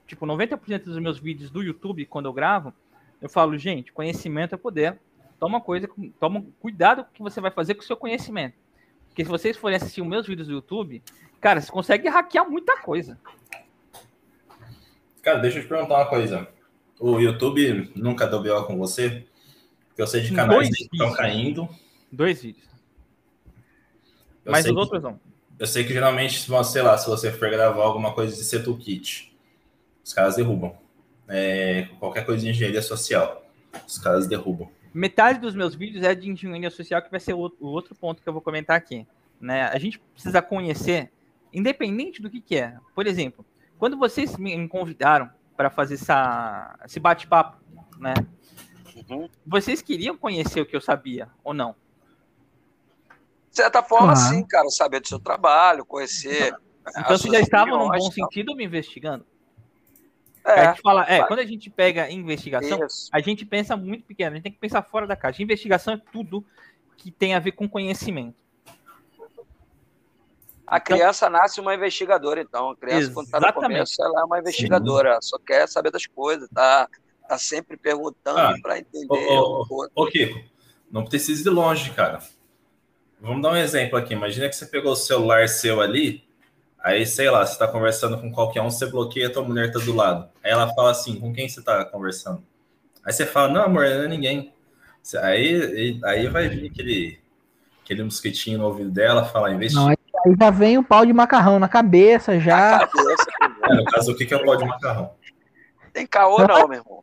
D: tipo 90% dos meus vídeos do YouTube, quando eu gravo, eu falo, gente, conhecimento é poder toma coisa, toma cuidado com o que você vai fazer com o seu conhecimento. Porque se vocês forem assistir os meus vídeos do YouTube, cara, você consegue hackear muita coisa.
C: Cara, deixa eu te perguntar uma coisa. O YouTube nunca deu BO com você? Porque eu sei de canais que estão caindo.
D: Dois vídeos. Eu Mas os que, outros não.
C: Eu sei que geralmente, sei lá, se você for gravar alguma coisa de Setu Kit, os caras derrubam. É, qualquer coisa de engenharia social, os caras derrubam.
D: Metade dos meus vídeos é de engenharia social, que vai ser o, outro ponto que eu vou comentar aqui. Né? A gente precisa conhecer, independente do que, que é. Por exemplo, quando vocês me convidaram para fazer essa, esse bate-papo, né? Uhum. Vocês queriam conhecer o que eu sabia ou não?
A: De certa forma, uhum. sim, cara. Saber do seu trabalho, conhecer.
D: Então, vocês já estavam, num bom sentido, me investigando? É, a gente fala, é, quando a gente pega investigação, Isso. a gente pensa muito pequeno, a gente tem que pensar fora da caixa. Investigação é tudo que tem a ver com conhecimento.
A: A então, criança nasce uma investigadora, então. A criança, exatamente. quando está no começo, ela é uma investigadora, Sim. só quer saber das coisas, tá, tá sempre perguntando ah, para entender. Ô,
C: ô, ô, Kiko, não precisa ir longe, cara. Vamos dar um exemplo aqui. Imagina que você pegou o celular seu ali Aí, sei lá, você tá conversando com qualquer um, você bloqueia, tua mulher tá do lado. Aí ela fala assim, com quem você tá conversando? Aí você fala, não, amor, não é ninguém. Aí, aí vai vir aquele, aquele mosquitinho no ouvido dela, falar, investir. Não,
B: aí já vem o pau de macarrão na cabeça, já.
C: é, no caso, o que é o pau de macarrão?
A: Tem caô não, meu irmão.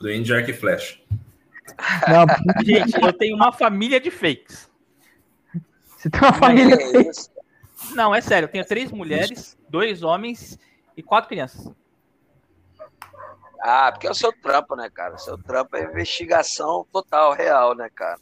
C: Do Índio Arc Flash.
D: Não, gente, eu tenho uma família de fakes.
B: Você tem uma família
A: É isso.
D: Não, é sério, eu tenho três mulheres, dois homens e quatro crianças.
A: Ah, porque é o seu trampo, né, cara? O seu trampo é investigação total, real, né, cara?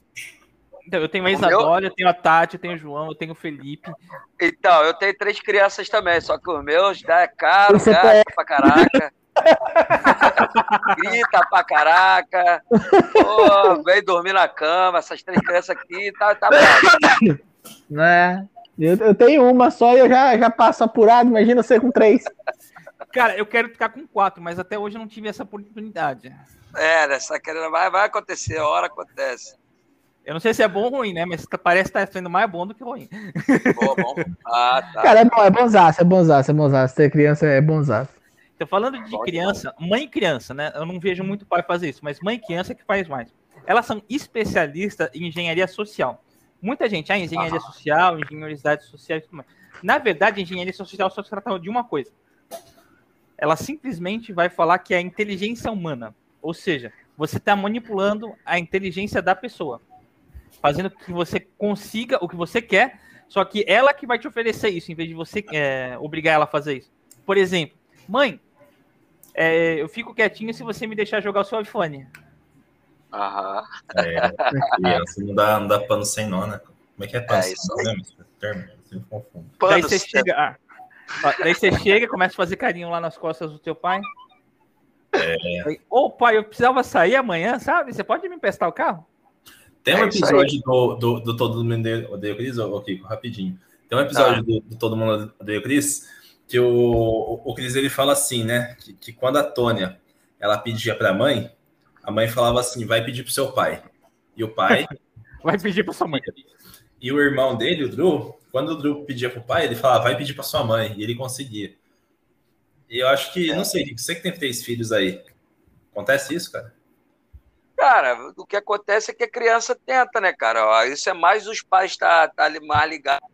D: Então, eu tenho a Isadora, eu tenho a Tati, eu tenho o João, eu tenho o Felipe.
A: Então, eu tenho três crianças também, só que os meus dá é caro, gasta pra caraca. Grita pra caraca. Pô, vem dormir na cama, essas três crianças aqui, tá, tá
B: né? Eu, eu tenho uma só e eu já, já passo apurado, imagina você com três.
D: Cara, eu quero ficar com quatro, mas até hoje eu não tive essa oportunidade.
A: É, nessa querendo vai, vai acontecer, a hora acontece.
D: Eu não sei se é bom ou ruim, né? Mas parece estar sendo mais bom do que ruim.
A: Bom. Ah, tá.
B: Cara, é bom, é bonzaço, é bonzaço, é bonzaço. Ter criança é bonzaço.
D: Então, falando de criança, mãe e criança, né? Eu não vejo muito pai fazer isso, mas mãe e criança é que faz mais. Elas são especialistas em engenharia social. Muita gente, ah, engenharia social, engenharia social e tudo mais. Na verdade, engenharia social só se trata de uma coisa. Ela simplesmente vai falar que é a inteligência humana. Ou seja, você está manipulando a inteligência da pessoa. Fazendo com que você consiga o que você quer, só que ela que vai te oferecer isso, em vez de você é, obrigar ela a fazer isso. Por exemplo, mãe, é, eu fico quietinho se você me deixar jogar o seu iPhone.
A: Aham.
C: É, criança não dá, não dá pano sem nó, né? Como é que é pano
A: É
C: sem
A: isso
C: nó? Esse termo, eu sempre confundo.
D: Daí você chega. ah, ó, daí você chega, começa a fazer carinho lá nas costas do teu pai. Aí, Ô pai, eu precisava sair amanhã, sabe? Você pode me emprestar o carro?
C: Tem um
A: É
C: episódio do, do, do Todo Mundo Odeia o Chris, ô Kiko, rapidinho. Tem um episódio do, do Todo Mundo Odeia o Chris que o, o, o Chris ele fala assim, né? Que, que quando a Tônia ela pedia pra mãe, a mãe falava assim: vai pedir pro seu pai. E o pai
D: Vai pedir pra sua mãe.
C: e o irmão dele, o Drew, quando o Drew pedia pro pai, ele falava: vai pedir pra sua mãe. E ele conseguia. E eu acho que, não sei, você que tem três filhos aí, acontece isso, cara?
A: Cara, o que acontece é que a criança tenta, né, cara? Ó, isso é mais os pais estar tá, tá mais ligados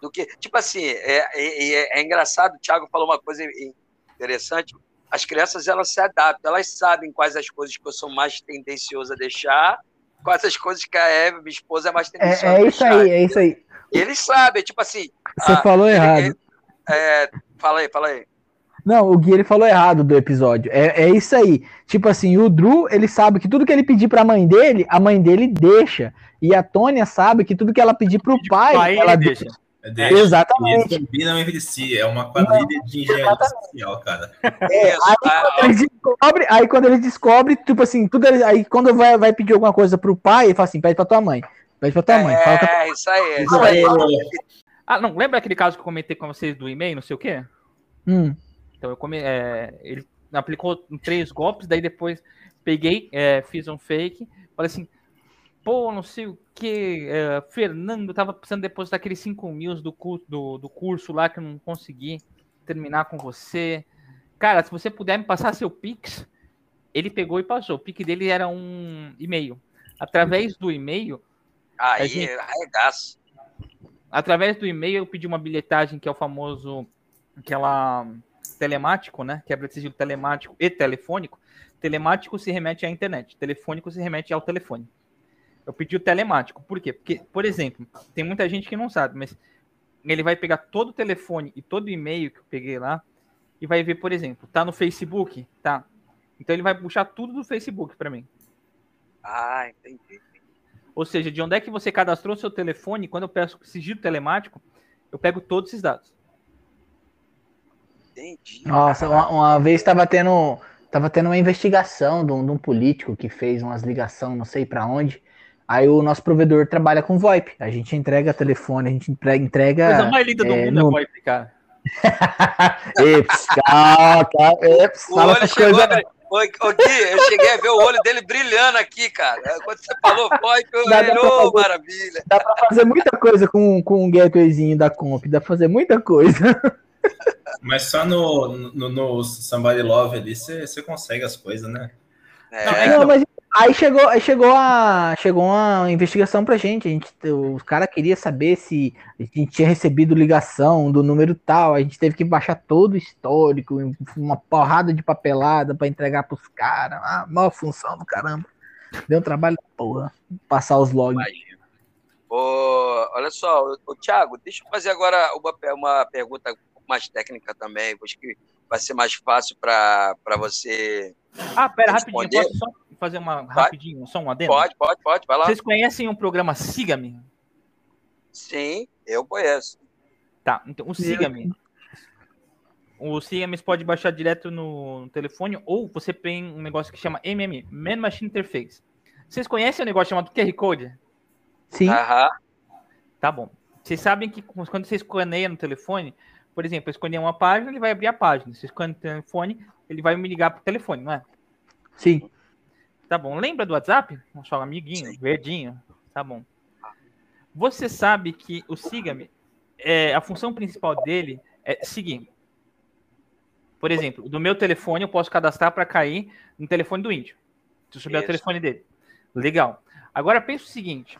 A: do que. Tipo assim, é, é, é- é engraçado, o Thiago falou uma coisa interessante. As crianças elas se adaptam, elas sabem quais as coisas que eu sou mais tendencioso a deixar, quais as coisas que a Eve, minha esposa, é mais tendenciosa
B: É,
A: a
B: é isso
A: deixar.
B: aí, é isso aí.
A: E eles sabem, tipo assim.
B: Você
A: ah,
B: falou
A: ele-
B: errado.
A: ele- é, fala aí, fala aí.
B: Não, o Gui ele falou errado do episódio. É, é isso aí. Tipo assim, o Drew, ele sabe que tudo que ele pedir pra mãe dele, a mãe dele deixa. E a Tônia sabe que tudo que ela pedir pro pai,
D: Pai,
B: ela deixa.
D: deixa.
C: É
B: É,
C: deixa,
B: Exatamente.
C: entre si, é uma quadrilha de engenharia social, cara.
B: É, aí,
A: ah,
B: quando ele descobre, aí quando ele descobre, tipo assim, tudo ele- aí quando vai, vai pedir alguma coisa pro pai, ele fala assim, pede pra tua mãe. Pede pra tua mãe.
A: É, isso aí, é isso
B: Não,
A: aí.
D: Ah, não, lembra aquele caso que eu comentei com vocês do e-mail, não sei o quê?
B: Hum,
D: Então eu come... é, ele aplicou três golpes, daí depois peguei, é, fiz um fake, falei assim, pô, não sei o que, Fernando tava precisando depositar aqueles 5 mil do, cu- do, do curso lá que eu não consegui terminar com você. Cara, se você puder me passar seu Pix, ele pegou e passou. O Pix dele era um e-mail. Através do e-mail,
A: Aí,
D: gente-
A: arregaço.
D: através do e-mail eu pedi uma bilhetagem que é o famoso aquela telemático, né? Quebra de sigilo telemático e telefônico. Telemático se remete à internet, telefônico se remete ao telefone. Eu pedi o telemático, por quê? Porque, por exemplo, tem muita gente que não sabe, mas ele vai pegar todo o telefone e todo o e-mail que eu peguei lá e vai ver, por exemplo, tá no Facebook, tá? Então ele vai puxar tudo do Facebook para mim.
A: Ah, entendi.
D: Ou seja, de onde é que você cadastrou seu telefone, quando eu peço sigilo telemático, eu pego todos esses dados.
A: Entendi.
B: Nossa, uma, uma vez tava tendo, tava tendo uma investigação de um, de um político que fez umas ligações, não sei pra onde. Aí o nosso provedor trabalha com VoIP. A gente entrega telefone, a gente entre- entrega.
D: Coisa mais linda do
B: é,
D: mundo
B: no-
D: é VoIP, cara.
B: Eps, calma, calma, eps,
A: O
B: fala
A: olho
B: essas coisas.
A: Ô, Gui, eu cheguei a ver o olho dele brilhando aqui, cara. Quando você falou foi, eu
B: Dá- fazer.
A: maravilha.
B: Dá pra fazer muita coisa com, com um gatewayzinho da comp, dá pra fazer muita coisa.
C: Mas só no, no, no Somebody Love ali você você consegue as coisas, né?
A: É,
D: Não, é
B: Não, mas Aí chegou, aí chegou a chegou uma investigação pra gente. A gente o cara queria saber se a gente tinha recebido ligação do número tal. A gente teve que baixar todo o histórico, uma porrada de papelada para entregar pros caras. A maior função do caramba. Deu um trabalho porra, passar os logs.
A: Ô, olha só, o Thiago, deixa eu fazer agora uma, uma pergunta mais técnica também. Acho que vai ser mais fácil para você.
D: Ah, pera, responder. rapidinho, posso só fazer uma rapidinho, só um adendo?
A: Pode, pode, pode, vai lá.
D: Vocês conhecem o um programa Siga-me?
A: Sim, eu conheço.
D: Tá, então o Siga-me. O Siga-me pode baixar direto no telefone ou você tem um negócio que chama MM, Man Machine Interface. Vocês conhecem o um negócio chamado QR Code?
B: Sim.
A: Aham.
D: Tá bom. Vocês sabem que quando você escaneia no telefone, por exemplo, eu escolher uma página, ele vai abrir a página. Se escaneia no telefone, ele vai me ligar pro telefone, não é?
B: Sim.
D: Tá bom. Lembra do WhatsApp? Nosso amiguinho, Sim. verdinho. Tá bom. Você sabe que o Siga-me, é, a função principal dele é seguir. Por exemplo, do meu telefone eu posso cadastrar para cair no telefone do índio. Se eu souber o telefone dele. Legal. Agora pensa o seguinte: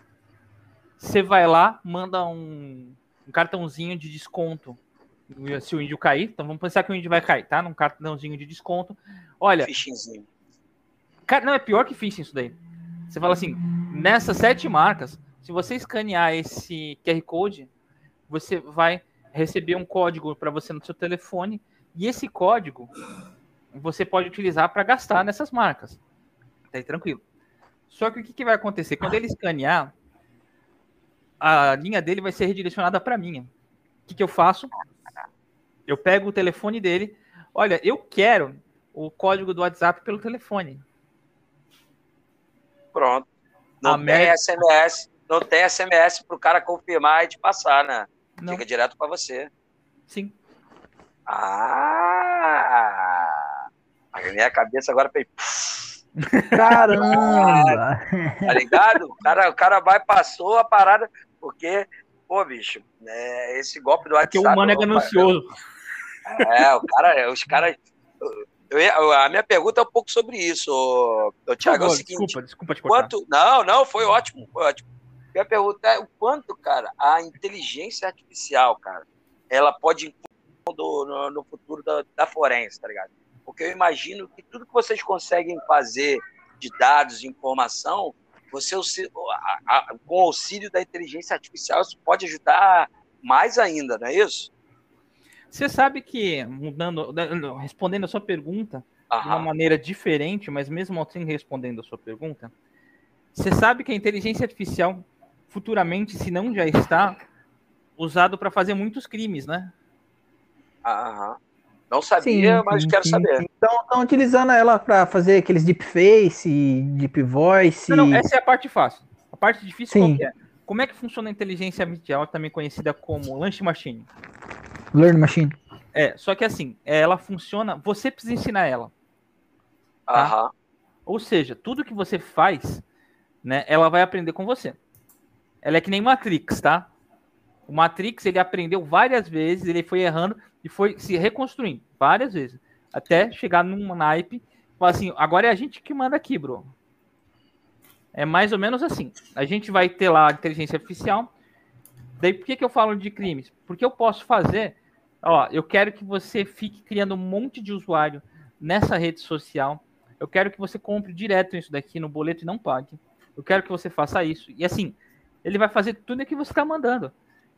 D: você vai lá, manda um, um cartãozinho de desconto se o índio cair. Então vamos pensar que o índio vai cair, tá? Num cartãozinho de desconto. Olha. Cara, não, é pior que phishing isso daí. Você fala assim: nessas sete marcas, se você escanear esse QR Code, você vai receber um código para você no seu telefone. E esse código você pode utilizar para gastar nessas marcas. Tá aí tranquilo. Só que o que, que vai acontecer? Quando ele escanear, a linha dele vai ser redirecionada para mim. O que, que eu faço? Eu pego o telefone dele. Olha, eu quero o código do WhatsApp pelo telefone.
A: Pronto. Não a tem média... SMS, não tem SMS para o cara confirmar e te passar, né? Não. Fica direto para você.
D: Sim.
A: Ah! A minha cabeça agora fez.
B: Caramba!
A: tá ligado? O cara, o cara vai, passou a parada, porque, pô, bicho, né, esse golpe do WhatsApp.
D: Porque o humano é ganancioso.
A: É, o cara, os caras. Eu, a minha pergunta é um pouco sobre isso, o Thiago. é o seguinte,
D: desculpa, desculpa te cortar.
A: Quanto, não, não, foi ótimo, foi ótimo. Minha pergunta é o quanto, cara, a inteligência artificial, cara, ela pode no, no futuro da, da forense, tá ligado? Porque eu imagino que tudo que vocês conseguem fazer de dados, de informação, você a, a, com o auxílio da inteligência artificial, isso pode ajudar mais ainda, não é isso?
D: Você sabe que, mudando, respondendo a sua pergunta Aham. de uma maneira diferente, mas mesmo assim respondendo a sua pergunta, você sabe que a inteligência artificial futuramente, se não já está, usado para fazer muitos crimes, né?
A: Aham. Não sabia, sim, mas sim, quero sim. saber.
B: Então, estão utilizando ela para fazer aqueles deep face, deep voice.
D: Não, não, essa é a parte fácil. A parte difícil qual é? Como é que funciona a inteligência artificial, também conhecida como Lunch Machine?
B: Learn Machine.
D: É, só que assim, ela funciona, você precisa ensinar ela.
A: Tá? Aham.
D: Ou seja, tudo que você faz, né, ela vai aprender com você. Ela é que nem Matrix, tá? O Matrix, ele aprendeu várias vezes, ele foi errando e foi se reconstruindo várias vezes. Até chegar num naipe, falar assim, agora é a gente que manda aqui, bro. É mais ou menos assim. A gente vai ter lá a inteligência artificial. Daí, por que, que eu falo de crimes? Porque eu posso fazer Ó, eu quero que você fique criando um monte de usuário nessa rede social. Eu quero que você compre direto isso daqui no boleto e não pague. Eu quero que você faça isso. E assim, ele vai fazer tudo o que você está mandando.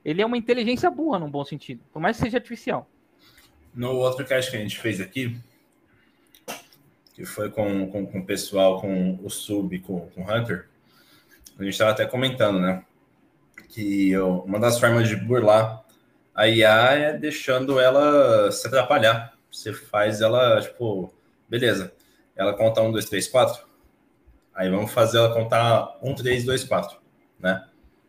D: Ele é uma inteligência boa, num bom sentido, por mais que seja artificial.
C: No outro cast que a gente fez aqui, que foi com, com, com o pessoal, com o Sub, com, com o Hunter, a gente estava até comentando, né? Que eu, uma das formas de burlar a IA é deixando ela se atrapalhar. Você faz ela, tipo, beleza, ela conta um, dois, três, quatro. Aí vamos fazer ela contar um, três, dois, quatro, né?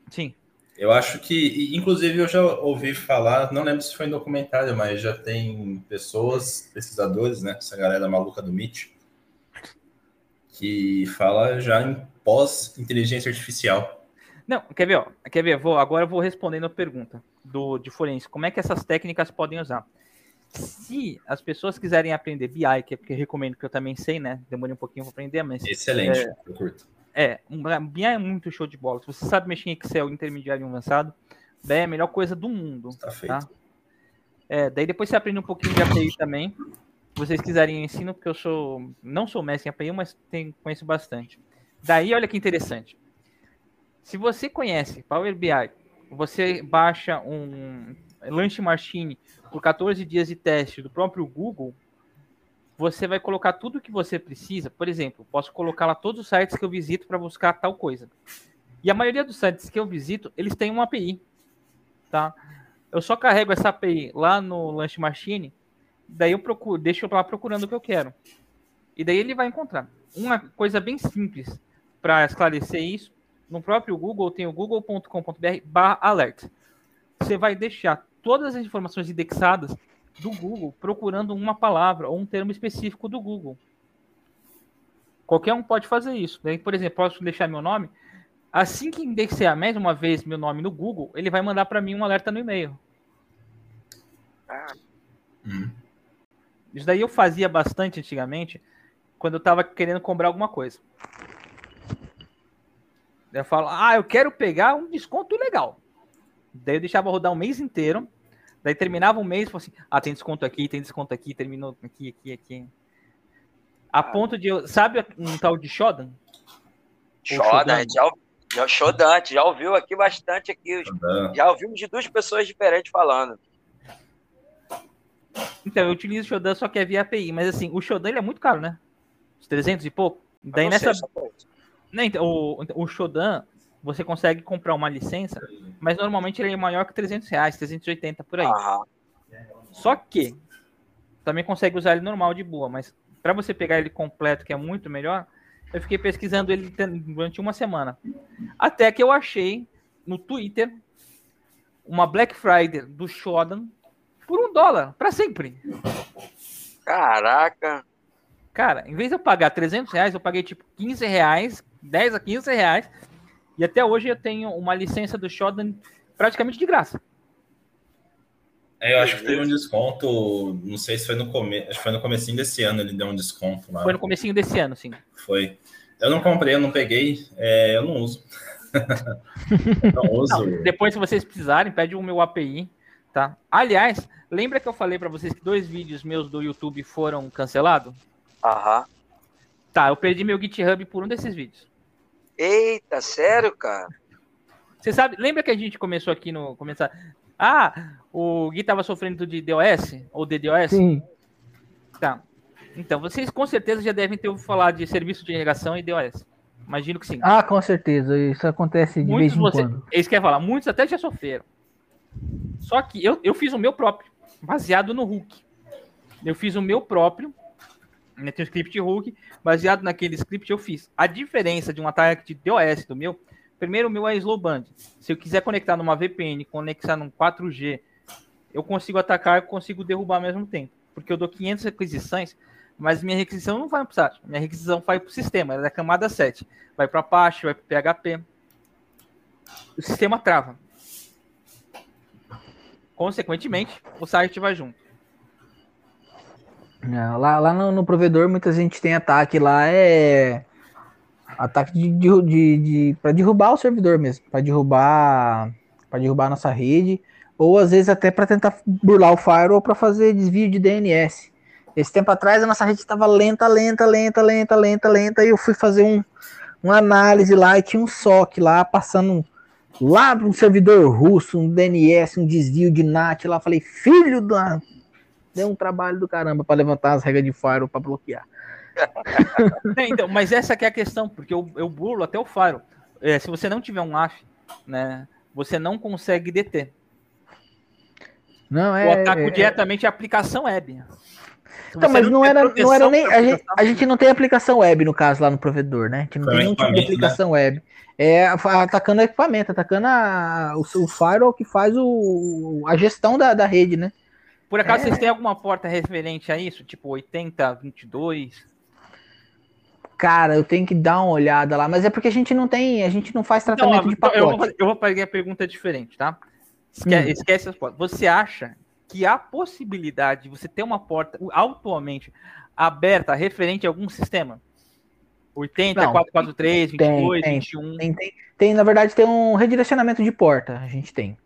D: Sim.
C: Eu acho que, inclusive, eu já ouvi falar, não lembro se foi em documentário, mas já tem pessoas, pesquisadores, né? Essa galera maluca do MIT, que fala já em pós-inteligência artificial.
D: Não, quer ver? Ó, quer ver? Vou, agora eu vou respondendo a pergunta do, de forense. Como é que essas técnicas podem usar? Se as pessoas quiserem aprender BI, que é eu recomendo que eu também sei, né? Demorei um pouquinho para aprender, mas.
C: Excelente, é, eu curto.
D: É, BI é muito show de bola. Se você sabe mexer em Excel intermediário e avançado, BI é a melhor coisa do mundo. Tá feito. É, daí depois você aprende um pouquinho de API também. Se vocês quiserem, eu ensino, porque eu sou. Não sou mestre em API, mas tenho, conheço bastante. Daí, olha que interessante. Se você conhece Power BI, você baixa um Lunch Machine por 14 dias de teste do próprio Google, você vai colocar tudo o que você precisa. Por exemplo, posso colocar lá todos os sites que eu visito para buscar tal coisa. E a maioria dos sites que eu visito, eles têm uma API, tá? Eu só carrego essa API lá no Lunch Machine, daí eu procuro, deixo lá procurando o que eu quero. E daí ele vai encontrar. Uma coisa bem simples para esclarecer isso no próprio Google tem o google.com.br/alert. Você vai deixar todas as informações indexadas do Google procurando uma palavra ou um termo específico do Google. Qualquer um pode fazer isso. Né? Por exemplo, posso deixar meu nome. Assim que indexar mais uma vez meu nome no Google, ele vai mandar para mim um alerta no e-mail. Hum. Isso daí eu fazia bastante antigamente, quando eu estava querendo comprar alguma coisa. Eu falo, ah, eu quero pegar um desconto legal. Daí eu deixava rodar um mês inteiro. Daí terminava um mês e assim: ah, tem desconto aqui, tem desconto aqui, terminou aqui, aqui, aqui. A ah. ponto de. Eu, sabe um tal de Shodan?
A: Shodan, já, já, Shodan, já ouviu aqui bastante aqui. Já ouvimos de duas pessoas diferentes falando.
D: Então, eu utilizo o Shodan só que é via API, mas assim, o Shodan ele é muito caro, né? Os 300 e pouco. Daí nessa. Sei, não, então, o, o Shodan, você consegue comprar uma licença, mas normalmente ele é maior que 300 reais, 380 por aí. Só que também consegue usar ele normal de boa, mas para você pegar ele completo, que é muito melhor, eu fiquei pesquisando ele durante uma semana. Até que eu achei no Twitter uma Black Friday do Shodan por um dólar, para sempre.
A: Caraca!
D: Cara, em vez de eu pagar 300 reais, eu paguei tipo 15 reais 10 a 15 reais. E até hoje eu tenho uma licença do Shodan praticamente de graça.
C: É, eu acho que teve um desconto, não sei se foi no começo, acho que foi no comecinho desse ano ele deu um desconto lá.
D: Foi no comecinho desse ano, sim.
C: Foi. Eu não comprei, eu não peguei, é, eu não uso.
D: não uso. Não, depois, se vocês precisarem, pede o meu API, tá? Aliás, lembra que eu falei para vocês que dois vídeos meus do YouTube foram cancelados?
A: Aham.
D: Tá, eu perdi meu GitHub por um desses vídeos.
A: Eita, sério, cara?
D: Você sabe, lembra que a gente começou aqui no começar? Ah, o Gui tava sofrendo de DOS ou DDoS?
B: Sim.
D: Tá. Então, vocês com certeza já devem ter ouvido falar de serviço de irrigação e DOS. Imagino que sim.
B: Ah, com certeza. Isso acontece de muitos vez em você, quando.
D: Eles querem falar, muitos até já sofreram. Só que eu, eu fiz o meu próprio, baseado no Hulk. Eu fiz o meu próprio, né, tem um script hook, baseado naquele script eu fiz. A diferença de um ataque de DOS do meu, primeiro o meu é slow band. Se eu quiser conectar numa VPN, conectar num 4G, eu consigo atacar e consigo derrubar ao mesmo tempo. Porque eu dou 500 requisições, mas minha requisição não vai para o. Minha requisição vai para o sistema, ela é da camada 7. Vai para Apache, vai para PHP. O sistema trava. Consequentemente, o site vai junto.
B: Não, lá lá no, no, provedor, muita gente tem ataque lá, é. Ataque de, de, de, de para derrubar o servidor mesmo, para derrubar, para derrubar a nossa rede, ou às vezes até para tentar burlar o firewall para fazer desvio de DNS. Esse tempo atrás a nossa rede estava lenta, lenta, lenta, lenta, lenta, lenta, e eu fui fazer um, uma análise lá e tinha um SOC lá passando lá para um servidor russo, um DNS, um desvio de NAT lá. Falei, filho da deu um trabalho do caramba para levantar as regras de firewall para bloquear.
D: É, então, mas essa é a questão, porque eu, eu burlo até o firewall. É, se você não tiver um AF, né, você não consegue deter.
B: Não, é,
D: eu ataco é, diretamente a aplicação web.
B: Então, mas não, não era, não era nem. A gente, a gente, não tem aplicação web no caso lá no provedor, né? A gente não tem nenhum tipo de aplicação né? web. É atacando o equipamento, atacando a, o, o firewall que faz o, a gestão da, da rede, né?
D: Por acaso é. vocês têm alguma porta referente a isso? Tipo 80, 22?
B: Cara, eu tenho que dar uma olhada lá, mas é porque a gente não tem, a gente não faz tratamento não, de pacote.
D: Eu vou, eu vou fazer a pergunta diferente, tá? Esque hum. Esquece as portas. Você acha que há possibilidade de você ter uma porta atualmente aberta referente a algum sistema? 80,
B: Não,
D: 443,
B: tem,
D: 22,
B: tem.
D: 21.
B: Tem, tem, tem, na verdade, tem um redirecionamento de porta. A gente tem.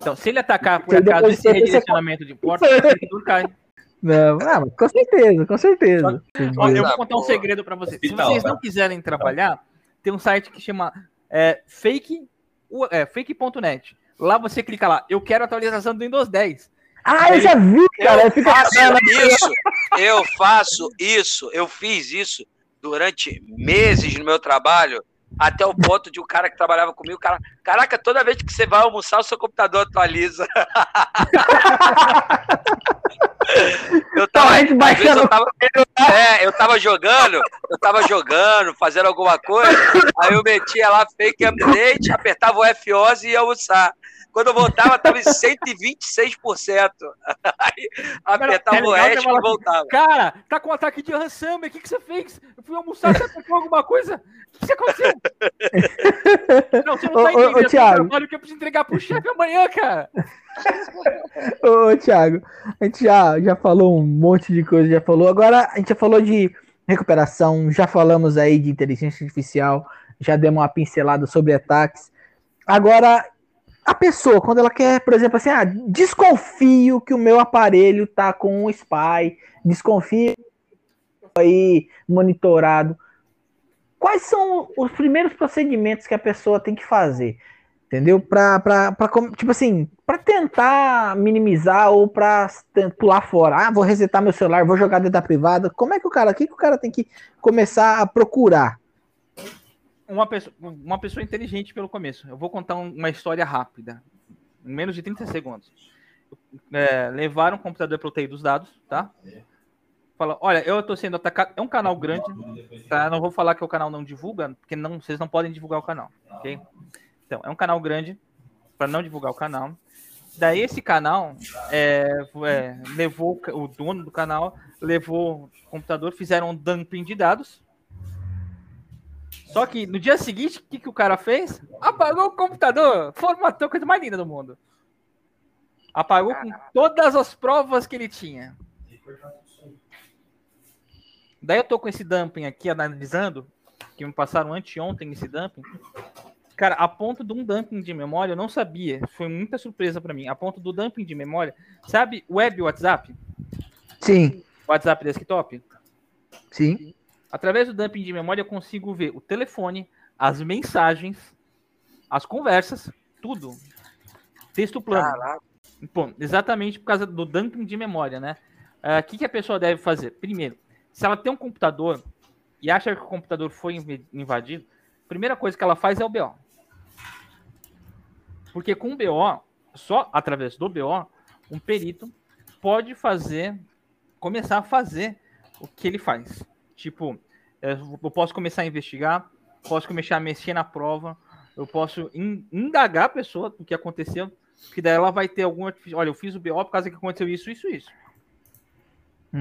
D: Então, se ele atacar por acaso esse redirecionamento de porta, o servidor cai.
B: Não, ah, mas com certeza, com certeza.
D: Ó, eu
A: Tá,
D: vou contar um segredo pra vocês. Se vocês
C: tá?
D: não quiserem trabalhar, tem um site que chama é, fake, é, fake.net. Lá você clica lá, eu quero atualização do Windows 10.
B: Ah, eu já vi, cara.
A: Eu
B: Fica
A: faço isso, eu faço isso, eu fiz isso durante meses no meu trabalho, até o ponto de o cara que trabalhava comigo, cara, caraca, toda vez que você vai almoçar, o seu computador atualiza. eu tava,
B: Torrent
A: às vezes
B: baixando.
A: eu tava, é, eu tava jogando, eu tava jogando, fazendo alguma coisa, aí eu metia lá fake update, apertava o F11 e ia almoçar. Quando eu voltava, tava em 126%. Aí apertava
D: é
A: o
D: legal
A: ESC
D: fala
A: e
D: assim,
A: voltava.
D: Cara, tá com ataque de Ransomware, o que, que você fez? Eu fui almoçar, você apertou alguma coisa? O que, que aconteceu? Não, você não
B: Ô,
D: tá
B: ô, ô,
D: entendendo o
B: Thiago.
D: trabalho que eu preciso entregar pro chefe amanhã, cara.
B: Ô, Thiago, a gente já, já falou um monte de coisa, já falou. Agora a gente já falou de recuperação, já falamos aí de inteligência artificial, já demos uma pincelada sobre ataques. Agora, a pessoa, quando ela quer, por exemplo, assim, ah, desconfio que o meu aparelho tá com um spy, desconfio aí monitorado. Quais são os primeiros procedimentos que a pessoa tem que fazer? Entendeu? Pra, pra, pra tipo assim, pra tentar minimizar ou pra pular fora. Ah, vou resetar meu celular, vou jogar dentro da privada. Como é que o cara, o que, que o cara tem que começar a procurar?
D: Uma pessoa, uma pessoa inteligente pelo começo. Eu vou contar um- uma história rápida. Em menos de 30 segundos. É, levaram o computador para o TI dos dados, tá? Fala, olha, eu tô sendo atacado. É um canal grande, tá? Não vou falar que o canal não divulga, porque não, vocês não podem divulgar o canal, ok? Então, é um canal grande, para não divulgar o canal. Daí esse canal é, é, levou o dono do canal, levou o computador, fizeram um dumping de dados. Só que no dia seguinte, o que, que o cara fez? Apagou o computador, formatou a coisa mais linda do mundo. Apagou com todas as provas que ele tinha. Daí eu tô com esse dumping aqui analisando, que me passaram anteontem esse dumping. Cara, a ponto de um dumping de memória, eu não sabia. Foi muita surpresa para mim. A ponto do dumping de memória, sabe web WhatsApp?
B: Sim,
D: WhatsApp desktop?
B: sim.
D: Através do dumping de memória, eu consigo ver o telefone, as mensagens, as conversas, tudo. Texto plano.
A: Caraca,
D: Bom, exatamente por causa do dumping de memória, né? Ah, O que, que a pessoa deve fazer? Primeiro, se ela tem um computador e acha que o computador foi inv- invadido, a primeira coisa que ela faz é o BO. Porque com o BO, só através do BO, um perito pode fazer, começar a fazer o que ele faz. Tipo, eh, eu posso começar a investigar, posso começar a mexer na prova, eu posso in- indagar a pessoa do que aconteceu, que daí ela vai ter algum. artifici- Olha, eu fiz o BO por causa que aconteceu isso, isso, isso.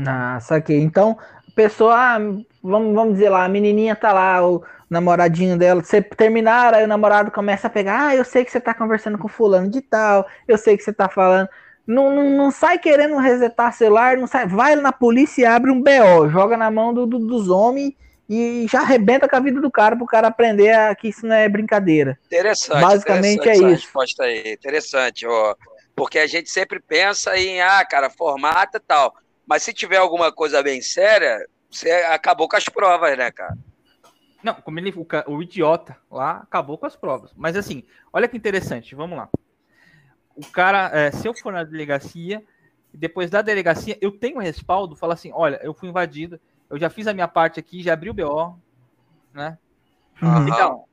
B: Ah, saquei. Então, pessoa, ah, vamos, vamos dizer lá, a menininha tá lá, o namoradinho dela, você terminar, aí o namorado começa a pegar, ah, eu sei que você tá conversando com fulano de tal, eu sei que você tá falando. Não, não, não sai querendo resetar celular, não sai, vai na polícia e abre um BO, joga na mão do, do- dos homens e já arrebenta com a vida do cara pro cara aprender a, que isso não é brincadeira.
A: interessante.
B: Basicamente
A: interessante
B: é isso.
A: resposta aí, interessante, ó. Porque a gente sempre pensa em, ah, cara, formata e tal. Mas se tiver alguma coisa bem séria, você acabou com as provas, né, cara?
D: Não, como ele, o, o idiota lá acabou com as provas. Mas assim, olha que interessante, vamos lá. O cara, é, se eu for na delegacia, depois da delegacia, eu tenho respaldo, fala assim, olha, eu fui invadido, eu já fiz a minha parte aqui, já abri o BO, né?
A: Aham.
D: Legal.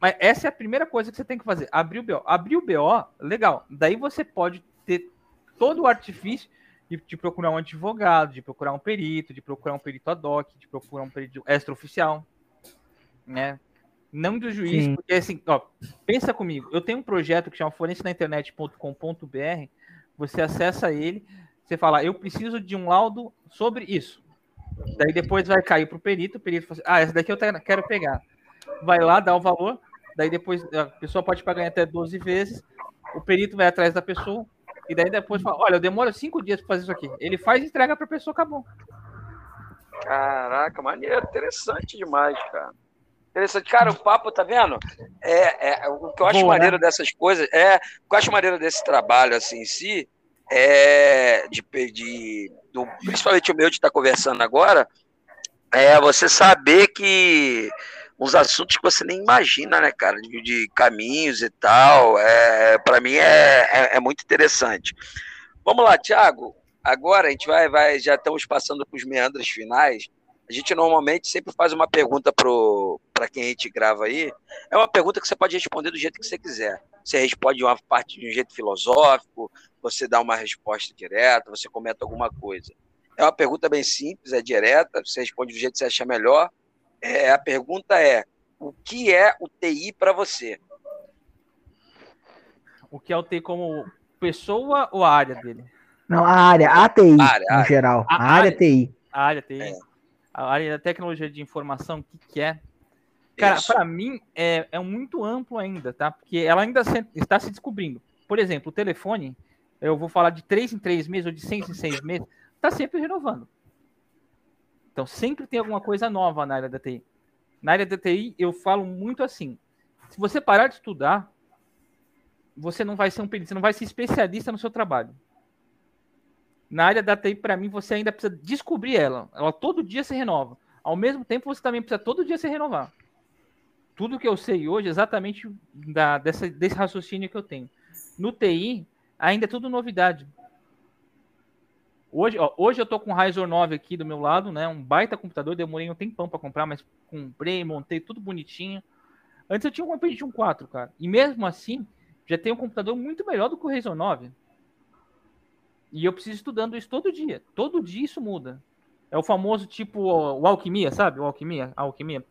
D: Mas essa é a primeira coisa que você tem que fazer. Abrir o BO. Abrir o BO, legal. Daí você pode ter todo o artifício de, de procurar um advogado, de procurar um perito, de procurar um perito ad hoc, de procurar um perito extraoficial, né? Não do juiz,
B: Sim.
D: porque assim, ó, pensa comigo. Eu tenho um projeto que chama forensenainternet.com.br. Você acessa ele, você fala, eu preciso de um laudo sobre isso. Daí depois vai cair para o perito, o perito fala assim, ah, essa daqui eu quero pegar. Vai lá, dá o valor, daí depois a pessoa pode pagar em até 12 vezes, o perito vai atrás da pessoa, E daí depois fala, olha, eu demoro cinco dias para fazer isso aqui. Ele faz e entrega para a pessoa, acabou.
A: Caraca, maneiro, interessante demais, cara. Interessante. Cara, o papo, tá vendo? É, é o que eu acho Boa, maneiro né? dessas coisas, é, o que eu acho maneiro desse trabalho, assim, em si, é de, de do, principalmente o meu de estar tá conversando agora, é você saber que uns assuntos que você nem imagina, né, cara, de, de caminhos e tal, é, para mim é, é, é, muito interessante. Vamos lá, Thiago, agora a gente vai, vai já estamos passando para os meandros finais, a gente normalmente sempre faz uma pergunta para quem a gente grava aí. É uma pergunta que você pode responder do jeito que você quiser. Você responde uma parte de um jeito filosófico, você dá uma resposta direta, você comenta alguma coisa. É uma pergunta bem simples, é direta, você responde do jeito que você achar melhor. É, a pergunta é: o que é o TI para você?
D: O que é o TI como pessoa ou a área dele?
B: Não, a área, a TI, área, no área. geral. A, a área, área TI.
D: A área TI. É a área da tecnologia de informação, o que, que é? Cara, para mim é, é muito amplo ainda, tá? Porque ela ainda se, está se descobrindo. Por exemplo, o telefone, eu vou falar de três em três meses ou de seis em seis meses, está sempre renovando. Então sempre tem alguma coisa nova na área da TI. Na área da TI, eu falo muito assim: se você parar de estudar, você não vai ser um perito, você não vai ser especialista no seu trabalho na área da TI, para mim, você ainda precisa descobrir ela. Ela todo dia se renova. Ao mesmo tempo, você também precisa todo dia se renovar. Tudo que eu sei hoje, exatamente da, dessa, desse raciocínio que eu tenho. No TI, ainda é tudo novidade. Hoje, ó, hoje eu tô com o Ryzen 9 aqui do meu lado, né? Um baita computador, demorei um tempão para comprar, mas comprei, montei tudo bonitinho. Antes eu tinha um Pentium 4, cara. E mesmo assim, já tem um computador muito melhor do que o Ryzen 9. E eu preciso estudando isso todo dia. Todo dia isso muda. É o famoso tipo o alquimia, sabe? O alquimia, a alquimia.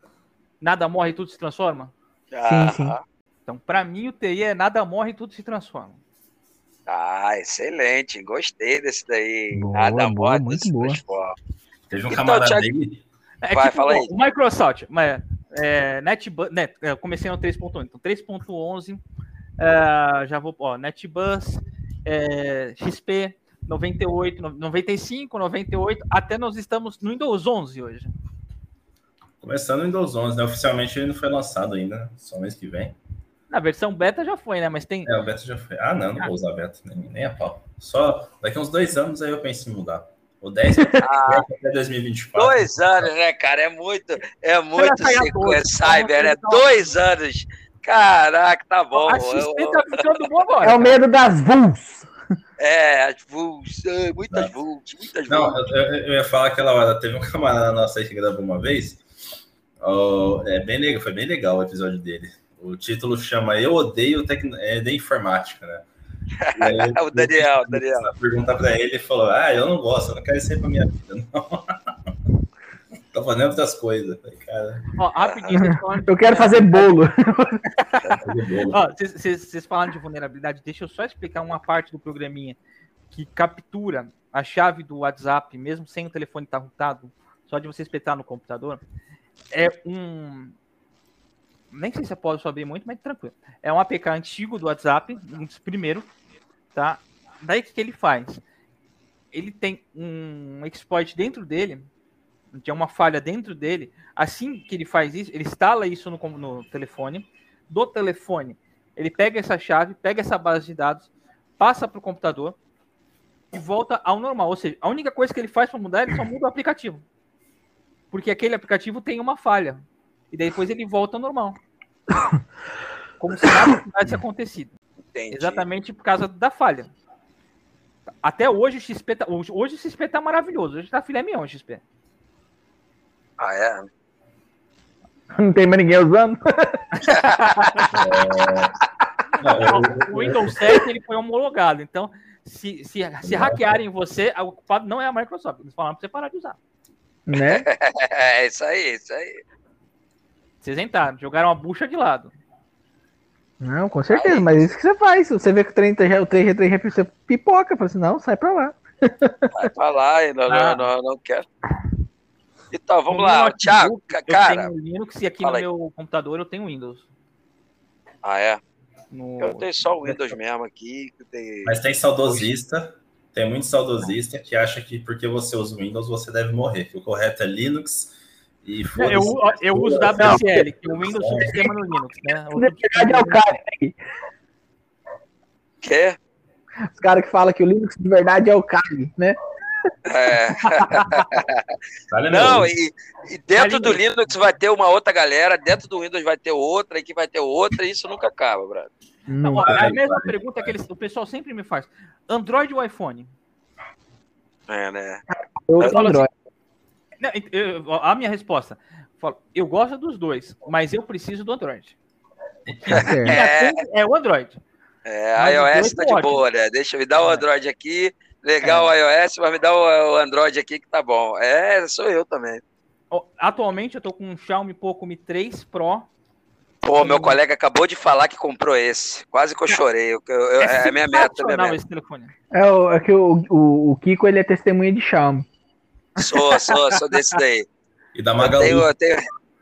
D: Nada morre, tudo se transforma.
B: Ah. Sim, sim.
D: Então, para mim, o TI é nada morre, tudo se transforma.
A: Ah, excelente. Gostei desse daí. Boa, nada boa, morre,
B: muito boa.
C: Transforma. Teve um então, camarada Thiago... dele.
D: É, Vai, tipo, fala aí. O Microsoft, mas, é, NetBus, net, eu comecei no 3.1, então 3.11, é, já vou, ó, NetBus, é, XP, 98, 95, 98, até nós estamos no Windows 11 hoje.
C: Começando no Windows 11, né? Oficialmente ele não foi lançado ainda, né? só mês que vem.
D: Na versão beta já foi, né? Mas tem.
C: É, o beta já foi. Ah, não, não vou usar beta, nem, nem a pau. Só daqui uns dois anos aí eu penso em mudar. O 10 ah, até 2024.
A: Dois anos, né, cara? É muito, é muito cyber, né? Dois anos. Caraca, tá bom. A
B: XP tá ficando bom agora. É o medo das VULs.
A: É, as VULs, muitas VULs, muitas Não,
C: eu, eu, ia falar aquela hora, teve um camarada nosso aí que gravou uma vez. Oh, é bem legal, foi bem legal o episódio dele. O título chama Eu Odeio tec... é, de Informática, né?
A: Aí, o Daniel, o Daniel.
C: Perguntar para ele, ele falou: Ah, eu não gosto, eu não quero isso aí pra minha vida, não. Tô fazendo outras coisas. Cara.
B: Ó, rapidinho, eu quero fazer bolo.
D: Vocês falaram de vulnerabilidade, deixa eu só explicar uma parte do programinha que captura a chave do WhatsApp, mesmo sem o telefone estar rotado, só de você espetar no computador. É um. Nem sei se eu posso saber muito, mas tranquilo. É um APK antigo do WhatsApp, um dos primeiros, tá? Daí o que, que ele faz? Ele tem um exploit dentro dele tinha uma falha dentro dele. Assim que ele faz isso, ele instala isso no, no telefone. Do telefone, ele pega essa chave, pega essa base de dados, passa para o computador e volta ao normal. Ou seja, a única coisa que ele faz para mudar, ele só muda o aplicativo. Porque aquele aplicativo tem uma falha. E depois ele volta ao normal. Como se nada tivesse acontecido. Entendi. Exatamente por causa da falha. Até hoje o XP tá, hoje, hoje o XP tá maravilhoso. Hoje tá filé mignon o XP.
A: Ah, é?
B: Não tem mais ninguém usando?
D: é... o Windows 7 ele foi homologado, então se, se, se hackearem você, o culpado não é a Microsoft. Eles falaram para você parar de usar.
B: Né?
A: É isso aí, isso aí.
D: Vocês entraram, jogaram a bucha de lado.
B: Não, com certeza, aí, mas isso que você faz. Você vê que o 3G, o 3G, você pipoca, fala assim, não, sai pra lá.
A: Vai pra lá, e não, ah. não, não, não quero. Então, vamos lá, Thiago, cara.
D: Eu tenho Linux e aqui no meu computador eu tenho Windows.
A: Ah, é?
D: no...
A: Eu tenho só o Windows mesmo aqui. Tem...
C: Mas tem saudosista, tem muito saudosista que acha que porque você usa o Windows você deve morrer, que o correto é Linux e
D: Não, eu, eu uso WSL, que é o Windows Sistema no Linux, né?
B: É o cara aí.
A: Quer?
B: Os caras que falam que o Linux de verdade é o Kali, né?
A: É.
C: Vale
A: Não,
C: não,
A: e, e dentro do Linux vai ter uma outra galera, dentro do Windows vai ter outra, aqui vai ter outra, e isso nunca acaba, brother.
B: Não.
C: Vai,
D: a mesma
C: vai.
D: pergunta que eles, o pessoal sempre me faz. Android ou iPhone?
A: É, né?
B: Eu
A: Eu
D: falo
B: Android.
D: Não, eu- a minha resposta. eu falo, Eu gosto dos dois, mas eu preciso do Android. Atende é o Android.
A: É, a iOS tá de boa, né? Deixa eu me dar o
D: É.
A: Android aqui. Legal o iOS, mas me dá o, o Android aqui que tá bom. É, sou eu também.
D: Atualmente eu tô com um Xiaomi Poco Mi 3 Pro.
A: Pô, meu colega acabou de falar que comprou esse. Quase que eu chorei. Eu, eu- eu- é a minha meta, minha
D: sensacional
A: meta.
D: esse telefone.
B: É, o- é que o, o, o Kiko ele é testemunha de Xiaomi.
A: Sou, sou, sou desse daí.
C: E da
A: Eu
C: Magalu.
A: tenho, eu tenho,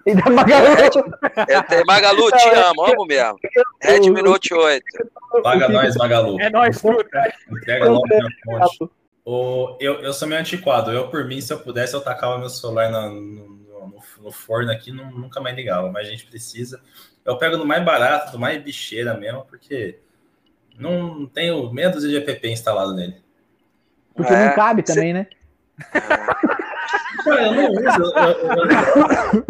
B: E da Magalu.
A: tenho Magalu, te amo, amo mesmo. Redmi Note 8.
C: Paga nós, Magalu.
D: É nóis, truta.
C: Entrega logo minha fonte. O, eu, eu sou meio antiquado. Eu, por mim, se eu pudesse, eu tacava meu celular na- no, no- no- no forno aqui não, nunca mais ligava. Mas a gente precisa. Eu pego do mais barato, do mais bicheira mesmo, porque não tenho meia dúzia de app instalado nele.
B: Porque
A: É,
B: não cabe também, né?
C: Cara, eu não uso. Eu, eu- eu-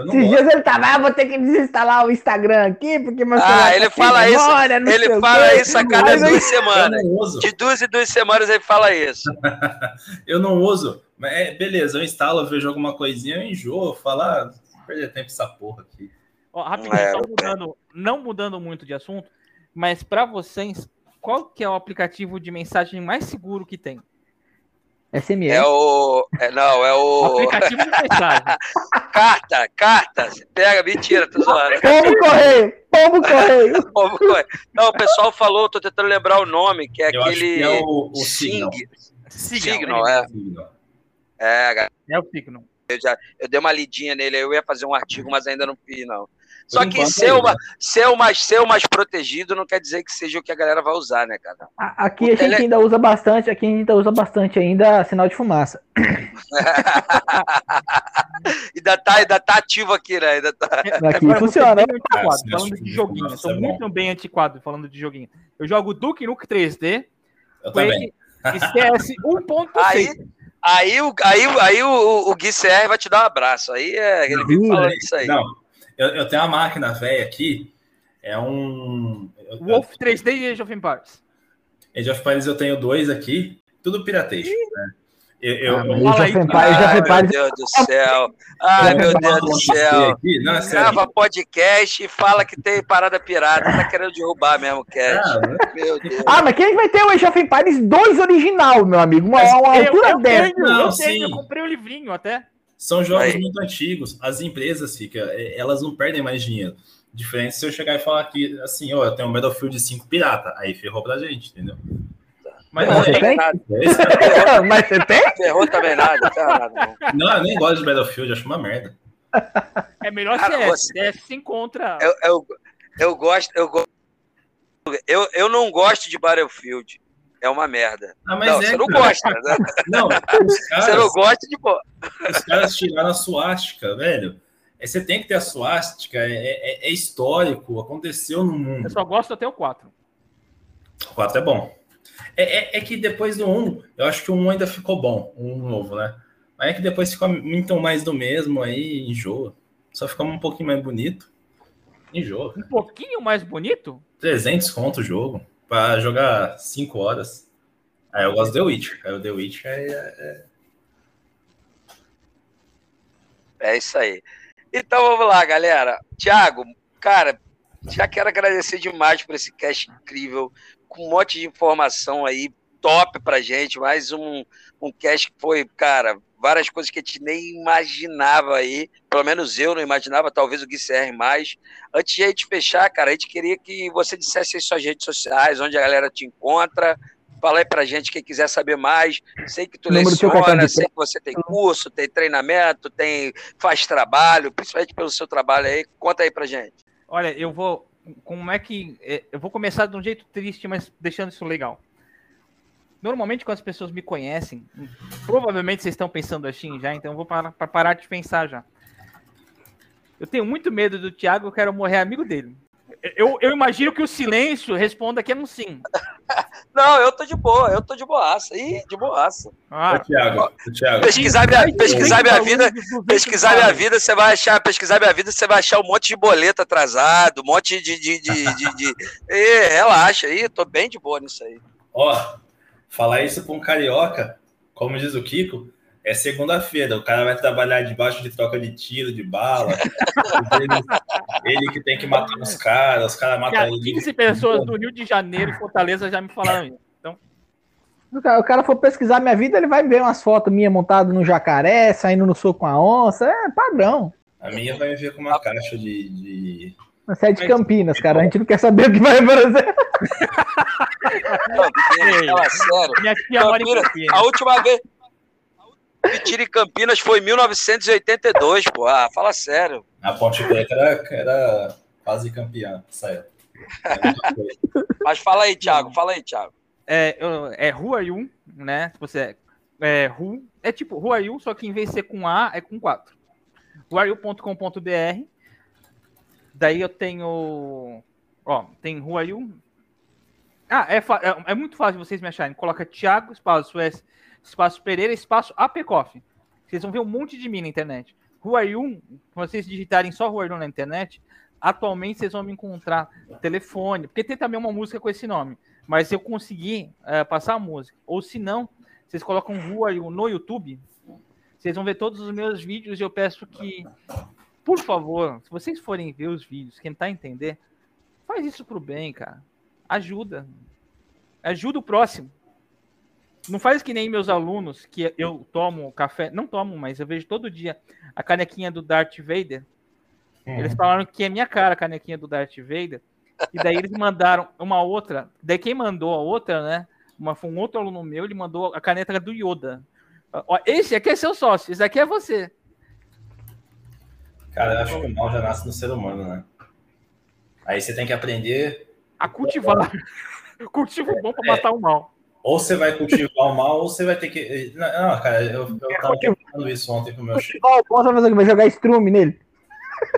B: Esses
C: gosto.
B: dias ele tava, ah, vou ter que desinstalar o Instagram aqui, porque meu
A: Ah,
B: celular
A: ele
B: tá sem
A: fala isso-
B: memória, sei
A: Ele fala
B: quê.
A: isso a cada duas semanas. De duas em duas semanas ele fala isso.
C: Eu não uso. Mas é, beleza, eu instalo, eu vejo alguma coisinha, eu enjoo, falo, ah, perder tempo essa porra aqui.
D: Ó, rapidinho,
A: É,
D: só mudando, não mudando muito de assunto, mas para vocês, qual que é o aplicativo de mensagem mais seguro que tem?
B: SMS.
A: É o. é, não, é
D: O aplicativo de mensagem.
A: Carta, carta. Você pega, mentira, tô zoando.
B: Pombo correio! Pombo correio!
A: Como foi? Não, o pessoal falou, tô tentando lembrar o nome, que é
C: Eu acho
A: aquele.
C: que é o, o
A: Sing.
C: Signal.
A: Signal, é.
C: Signal.
A: É,
D: É o Signal.
A: eu, já, eu dei uma lidinha nele, eu ia fazer um artigo, mas ainda não fiz, não. Só que ser,
C: é
A: uma,
C: ele.
A: ser, o mais, ser o mais protegido não quer dizer que seja o que a galera vai usar, né, cara?
B: Aqui
A: O
B: a gente
A: tele-
B: ainda usa bastante, aqui a gente ainda usa bastante ainda sinal de fumaça.
A: ainda, tá, ainda tá ativo aqui, né? Ainda tá.
B: Aqui
D: Agora eu vou ser
B: funciona.
D: bem antiquado,
C: sim,
D: falando de joguinho.
C: fumaça
D: Sou
C: é bom.
D: muito bem antiquado falando de joguinho. Eu jogo Duke Nukem 3D,
C: Eu também.
D: Quake e CS 1.6.
A: Aí, aí, o, aí, o- aí o, o Gui CR vai te dar um abraço. Aí é, ele vive falando isso aí.
C: Não, eu, eu tenho uma máquina velha aqui, é um... eu-
D: Wolf 3D e Age of Empires.
C: Age of Empires eu tenho dois aqui, tudo pirateio. Né? Eu, eu,
B: Ah,
C: eu-
B: Age of Empires,
A: Ai, meu Deus do céu. Ai,
C: eu
A: meu Deus do céu.
C: Aqui. Não, é.
A: Grava podcast e fala que tem parada pirata. Tá querendo derrubar mesmo o cast.
C: Ah,
A: Meu Deus.
B: Ah, mas quem vai ter o Age of Empires 2 original, meu amigo? Uma,
C: Mas
B: uma
D: Eu,
B: altura
D: eu
B: dessa.
D: tenho,
C: Não,
D: eu tenho, eu comprei o livrinho até.
C: São jogos
A: Aí.
C: muito antigos. As empresas, fica, é, elas não perdem mais dinheiro. Diferente se eu chegar e falar que, assim, ó, eu tenho um Battlefield 5 pirata. Aí ferrou pra gente, entendeu?
D: Mas
B: Não, você
D: tenho.
B: tem?
C: Esse-
B: mas você tem?
A: Ferrou também nada. Não
C: eu nem gosto de Battlefield, acho uma merda.
D: É melhor
A: Cara,
D: CS.
A: você-
D: CS se encontra.
A: Eu, eu, eu gosto. Eu, go- eu, eu não gosto de Battlefield. É uma merda.
C: Ah, mas
A: não,
C: é,
A: você não
C: cara.
A: gosta. Né?
C: Não, os
A: Você
C: caras,
A: não gosta de. boa.
C: os caras tiraram a suástica, velho. É, Você tem que ter a suástica, é, é- é histórico, aconteceu no
D: Eu
C: mundo.
D: só gosto até o 4.
C: O 4 é bom. É, é- é que depois do 1, eu acho que o 1 ainda ficou bom, um novo, né? Mas é que depois ficou muito mais do mesmo, aí enjoa. Só ficou um pouquinho mais bonito. Enjoa.
D: Um pouquinho mais bonito?
C: 300 conto o jogo, pra jogar 5 horas. Aí eu gosto do The Witcher. Aí o The Witcher é, é-
A: É isso aí. Então vamos lá, galera. Tiago, cara, já quero agradecer demais por esse cast incrível, com um monte de informação aí, top pra gente. Mais um, um cast que foi, cara, várias coisas que a gente nem imaginava aí. Pelo menos eu não imaginava, talvez o Gui CR mais. Antes de a gente fechar, cara, a gente queria que você dissesse aí suas redes sociais, onde a galera te encontra. Fala aí pra gente quem quiser saber mais. Sei que tu
B: Número
A: leciona, sei que você tem curso, tem treinamento, tem faz trabalho, principalmente pelo seu trabalho aí. Conta aí pra gente.
D: Olha, eu vou como é que. é, Eu vou começar de um jeito triste, mas deixando isso legal. Normalmente, quando as pessoas me conhecem, provavelmente vocês estão pensando assim já, então eu vou parar, pra parar de pensar já. Eu tenho muito medo do Thiago, eu quero morrer amigo dele. Eu, eu imagino que o silêncio responda que é um sim.
A: Não, eu tô de boa, eu tô de boaça. Ih, de boaça.
D: Ah,
C: Thiago, Thiago,
A: Pesquisar minha, pesquisar minha vida, pesquisar minha vida, você vai achar, pesquisar minha vida, você vai achar um monte de boleto atrasado, um monte de. de, de, de, de... Ê, relaxa aí, tô bem de boa nisso aí.
C: ó, falar isso pra um carioca, como diz o Kiko, é segunda-feira. O cara vai trabalhar debaixo de troca de tiro, de bala. ele, ele que tem que matar os caras, os caras matam ele.
D: 15 pessoas do Rio de Janeiro e Fortaleza já me falaram isso. Então,
B: O cara, o cara for pesquisar minha vida, ele vai ver umas fotos minhas montadas no jacaré, saindo no soco com a onça. É padrão.
C: A minha vai vir com uma caixa de. de...
B: Você é de Campinas, cara. A gente não quer saber o que vai acontecer.
A: Campinas, fala sério.
D: minha tia
A: Campinas, a última vez. a última Tiro em Campinas foi em 1982, pô. Ah, fala sério.
C: A Ponte Preta era, era quase campeã época.
A: Mas fala aí, Thiago, fala aí, Thiago.
D: É, é Who Are You, né? Você é, é Who, é tipo Are You, só que em vez de ser com A, é com 4. whoareyou.com.br Daí eu tenho. Ó, tem Are You. Ah, é, fa- é, é muito fácil vocês me acharem. Coloca Thiago, espaço S, espaço Pereira, espaço APCoff. Vocês vão ver um monte de mim na internet. Are You, se vocês digitarem só Are You na internet, atualmente vocês vão me encontrar telefone, porque tem também uma música com esse nome. Mas eu conseguir eh, passar a música, ou se não, vocês colocam Are You no YouTube, vocês vão ver todos os meus vídeos e eu peço que, por favor, se vocês forem ver os vídeos, tentar entender, faz isso pro bem, cara. Ajuda. Ajuda o próximo. Não faz que nem meus alunos, que eu tomo café, não tomo, mas eu vejo todo dia a canequinha do Darth Vader. Eles falaram que é minha cara a canequinha do Darth Vader. E daí eles mandaram uma outra. Daí quem mandou a outra, né? Uma, foi um outro aluno meu, ele mandou a caneta do Yoda. Ó, esse aqui é seu sócio, esse aqui é você.
C: Cara, eu acho que o mal já nasce no ser humano, né? Aí você tem que aprender.
D: A cultivar. Cultivo bom pra matar o mal.
C: Ou você vai cultivar o mal, ou você vai ter que. Não, cara, eu, eu tava falando isso ontem com o meu chefe.
B: O? Vai jogar estrume nele?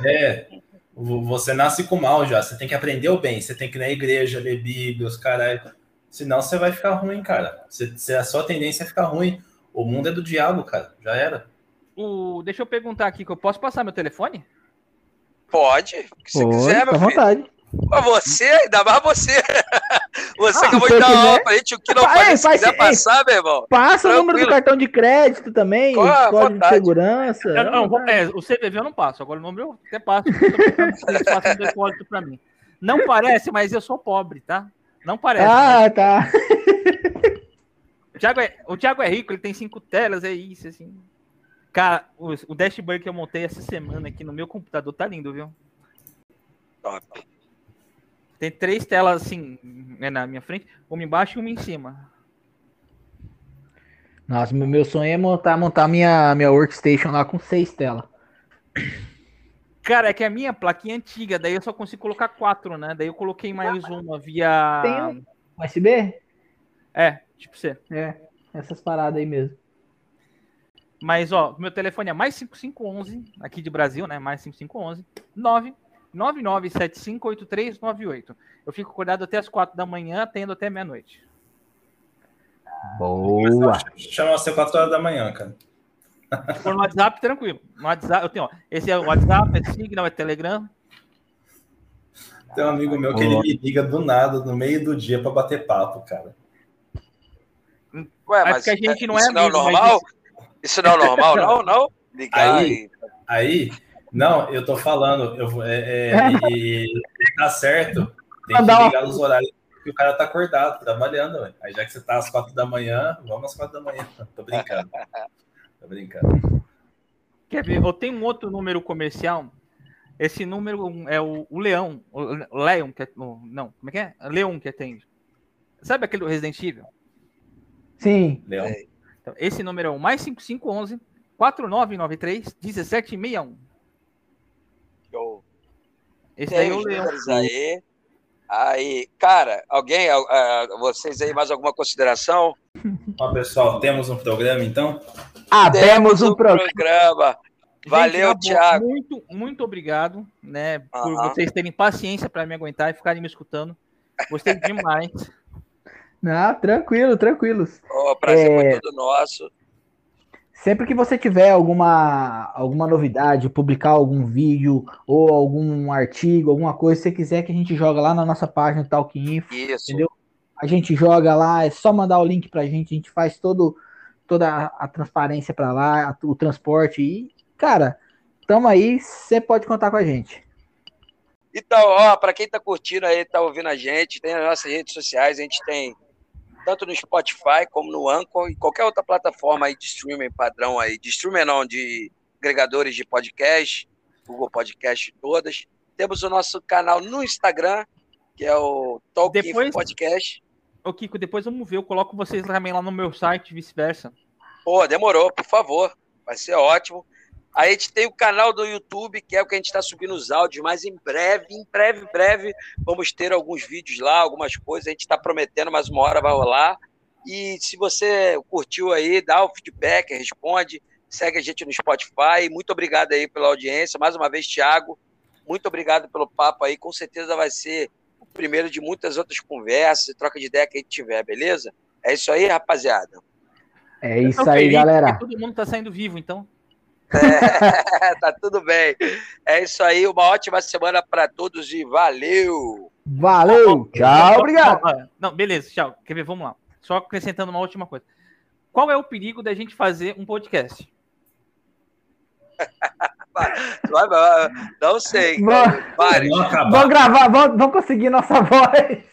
C: É, vo- você nasce com mal já. Você tem que aprender o bem. Você tem que ir na igreja, ler Bíblia, os caralho. Senão você vai ficar ruim, cara. Você- a sua tendência é ficar ruim. O mundo é do diabo, cara. Já era.
D: O, deixa eu perguntar aqui, que eu posso passar meu telefone?
A: Pode, o que você
B: Pode,
A: quiser,
B: fica à
A: meu filho.
B: vontade.
A: Mas você, ainda mais você. Você
B: Ah,
A: acabou
B: se
A: de dar uma pra gente, o que não
B: Vai,
A: pode, se quiser
B: ei.
A: passar, meu irmão.
B: Passa o número do
A: Tranquilo.
B: cartão de crédito também,
A: à
B: código de segurança.
D: Eu, não, vou- é, o CVV eu não passo, agora o número eu até passo. Eles façam um depósito pra mim. Não parece, mas eu sou pobre, tá? Não parece.
B: Ah, tá.
D: O Thiago, é, o Thiago é rico, ele tem cinco telas, é isso, assim. Cara, o, o dashboard que eu montei essa semana aqui no meu computador tá lindo, viu?
A: Top.
D: Tem três telas assim né, na minha frente, uma embaixo e uma em cima.
B: Nossa, meu, meu sonho é montar, montar minha, minha workstation lá com seis telas.
D: Cara, é que a minha plaquinha é antiga, daí eu só consigo colocar quatro, né? Daí eu coloquei mais uma via.
B: Tem um- USB?
D: É, tipo você.
B: É, essas paradas aí mesmo.
D: Mas, ó, meu telefone é mais 5511, aqui de Brasil, né? Mais 5511 9 99758398. Eu fico acordado até as quatro da manhã, atendo até meia-noite.
B: Boa.
C: Chama você 4 horas da manhã, cara.
D: Se for no WhatsApp, tranquilo. No WhatsApp, eu tenho, ó. Esse é o WhatsApp, é Signal, é Telegram.
C: Tem um amigo meu que ele me liga do nada, no meio do dia, pra bater papo, cara.
A: Ué,
D: É
A: mas
D: porque a gente não é
A: isso não é
D: amigo, mas
A: normal? Isso não é normal, não? Não? Ligar
C: Aí-
A: e...
C: Aí, não, eu tô falando, eu, vou- é, é, e, e tá certo, tem que ligar os horários que o cara tá acordado, trabalhando. ué. Aí já que você tá às quatro da manhã, vamos às quatro da manhã. Tô brincando. Tô brincando.
D: Quer ver? Eu tenho um outro número comercial. Esse número é o, o Leão. O Leão, que é, não, como é que é? Leão que atende. Sabe aquele do Resident Evil?
B: Sim.
C: Leão.
A: É.
D: Então, esse número é o mais 5511 4993 1761.
A: Show.
D: Esse
A: Tem
D: daí eu leio.
A: aí. Aí, cara, alguém, ah, ah, vocês aí, mais alguma consideração?
C: Ó, pessoal, temos um programa então?
B: Abemos um
A: o
B: programa.
A: programa. Valeu,
D: boa,
A: Thiago.
D: Muito, muito obrigado, né, por
A: Aham.
D: vocês terem paciência para me aguentar e ficarem me escutando. Gostei demais.
B: Não, tranquilo, tranquilos.
A: Ó, o prazer
B: É.
A: foi todo nosso.
B: Sempre que você tiver alguma, alguma novidade, publicar algum vídeo ou algum artigo, alguma coisa, se você quiser que a gente joga lá na nossa página Talk Info,
A: Isso.
B: Entendeu? a gente joga lá, é só mandar o link pra gente, a gente faz todo, toda a, transparência pra lá, o transporte e, cara, tamo aí, você pode contar com a gente.
A: Então, ó, para quem tá curtindo aí, tá ouvindo a gente, tem as nossas redes sociais, a gente tem tanto no Spotify como no Anchor e qualquer outra plataforma aí de streaming padrão aí, de streaming não, de agregadores de podcast, Google Podcast todas. Temos o nosso canal no Instagram, que é o Talk
D: Depois-
A: Podcast.
D: Ô, Kiko, depois vamos ver, eu coloco vocês também lá no meu site, vice-versa.
A: Pô, demorou, por favor. Vai ser ótimo. Aí a gente tem o canal do YouTube, que é o que a gente está subindo os áudios, mas em breve, em breve, em breve, vamos ter alguns vídeos lá, algumas coisas. A gente está prometendo, mas uma hora vai rolar. E se você curtiu aí, dá o feedback, responde, segue a gente no Spotify. Muito obrigado aí pela audiência. Mais uma vez, Thiago, muito obrigado pelo papo aí. Com certeza vai ser o primeiro de muitas outras conversas e troca de ideia que a gente tiver, beleza? É isso aí, rapaziada.
B: É isso aí,
D: feliz
B: galera.
D: Todo mundo tá saindo vivo, então.
A: É, tá tudo bem. É isso aí, uma ótima semana para todos e valeu!
B: Valeu, tchau, obrigado.
D: Ó, Não, beleza, tchau. Quer ver? Vamos lá. Só acrescentando uma última coisa. Qual é o perigo da gente fazer um podcast?
A: Não sei.
B: Vamos-
C: acabar.
B: Vamos gravar, vamos, vamos conseguir nossa voz.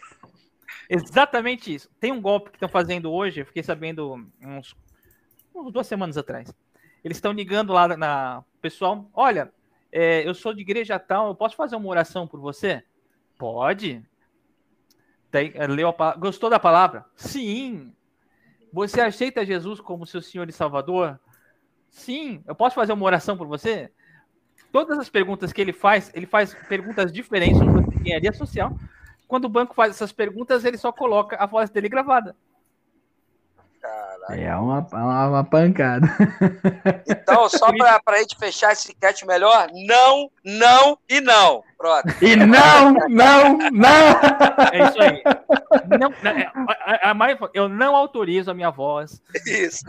D: Exatamente isso. Tem um golpe que estão fazendo hoje, eu fiquei sabendo uns, uns duas semanas atrás. Eles estão ligando lá na pessoal. Olha, é, eu sou de igreja tal, eu posso fazer uma oração por você? Pode. Tem, é, leu a Gostou da palavra? Sim. Você aceita Jesus como seu Senhor e Salvador? Sim. Eu posso fazer uma oração por você? Todas as perguntas que ele faz, ele faz perguntas diferentes sobre engenharia social. Quando o banco faz essas perguntas, ele só coloca a voz dele gravada.
A: Caralho.
B: É uma, uma, uma pancada.
A: Então, só para a gente fechar esse catch melhor, não, não e não. Pronto.
B: E não, não, não.
D: É isso aí. Não, é, a- a- a mais- eu não autorizo a minha voz.
A: Isso.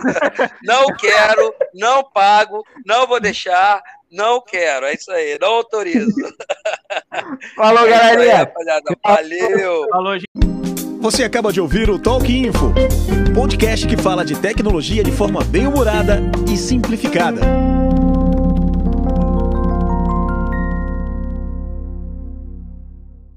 A: Não quero, não pago, não vou deixar, não quero. É isso aí, não autorizo.
B: Falou,
A: É aí,
B: galerinha.
A: Valeu!
D: Falou, gente.
E: Você acaba de ouvir o Talk Info, podcast que fala de tecnologia de forma bem humorada e simplificada.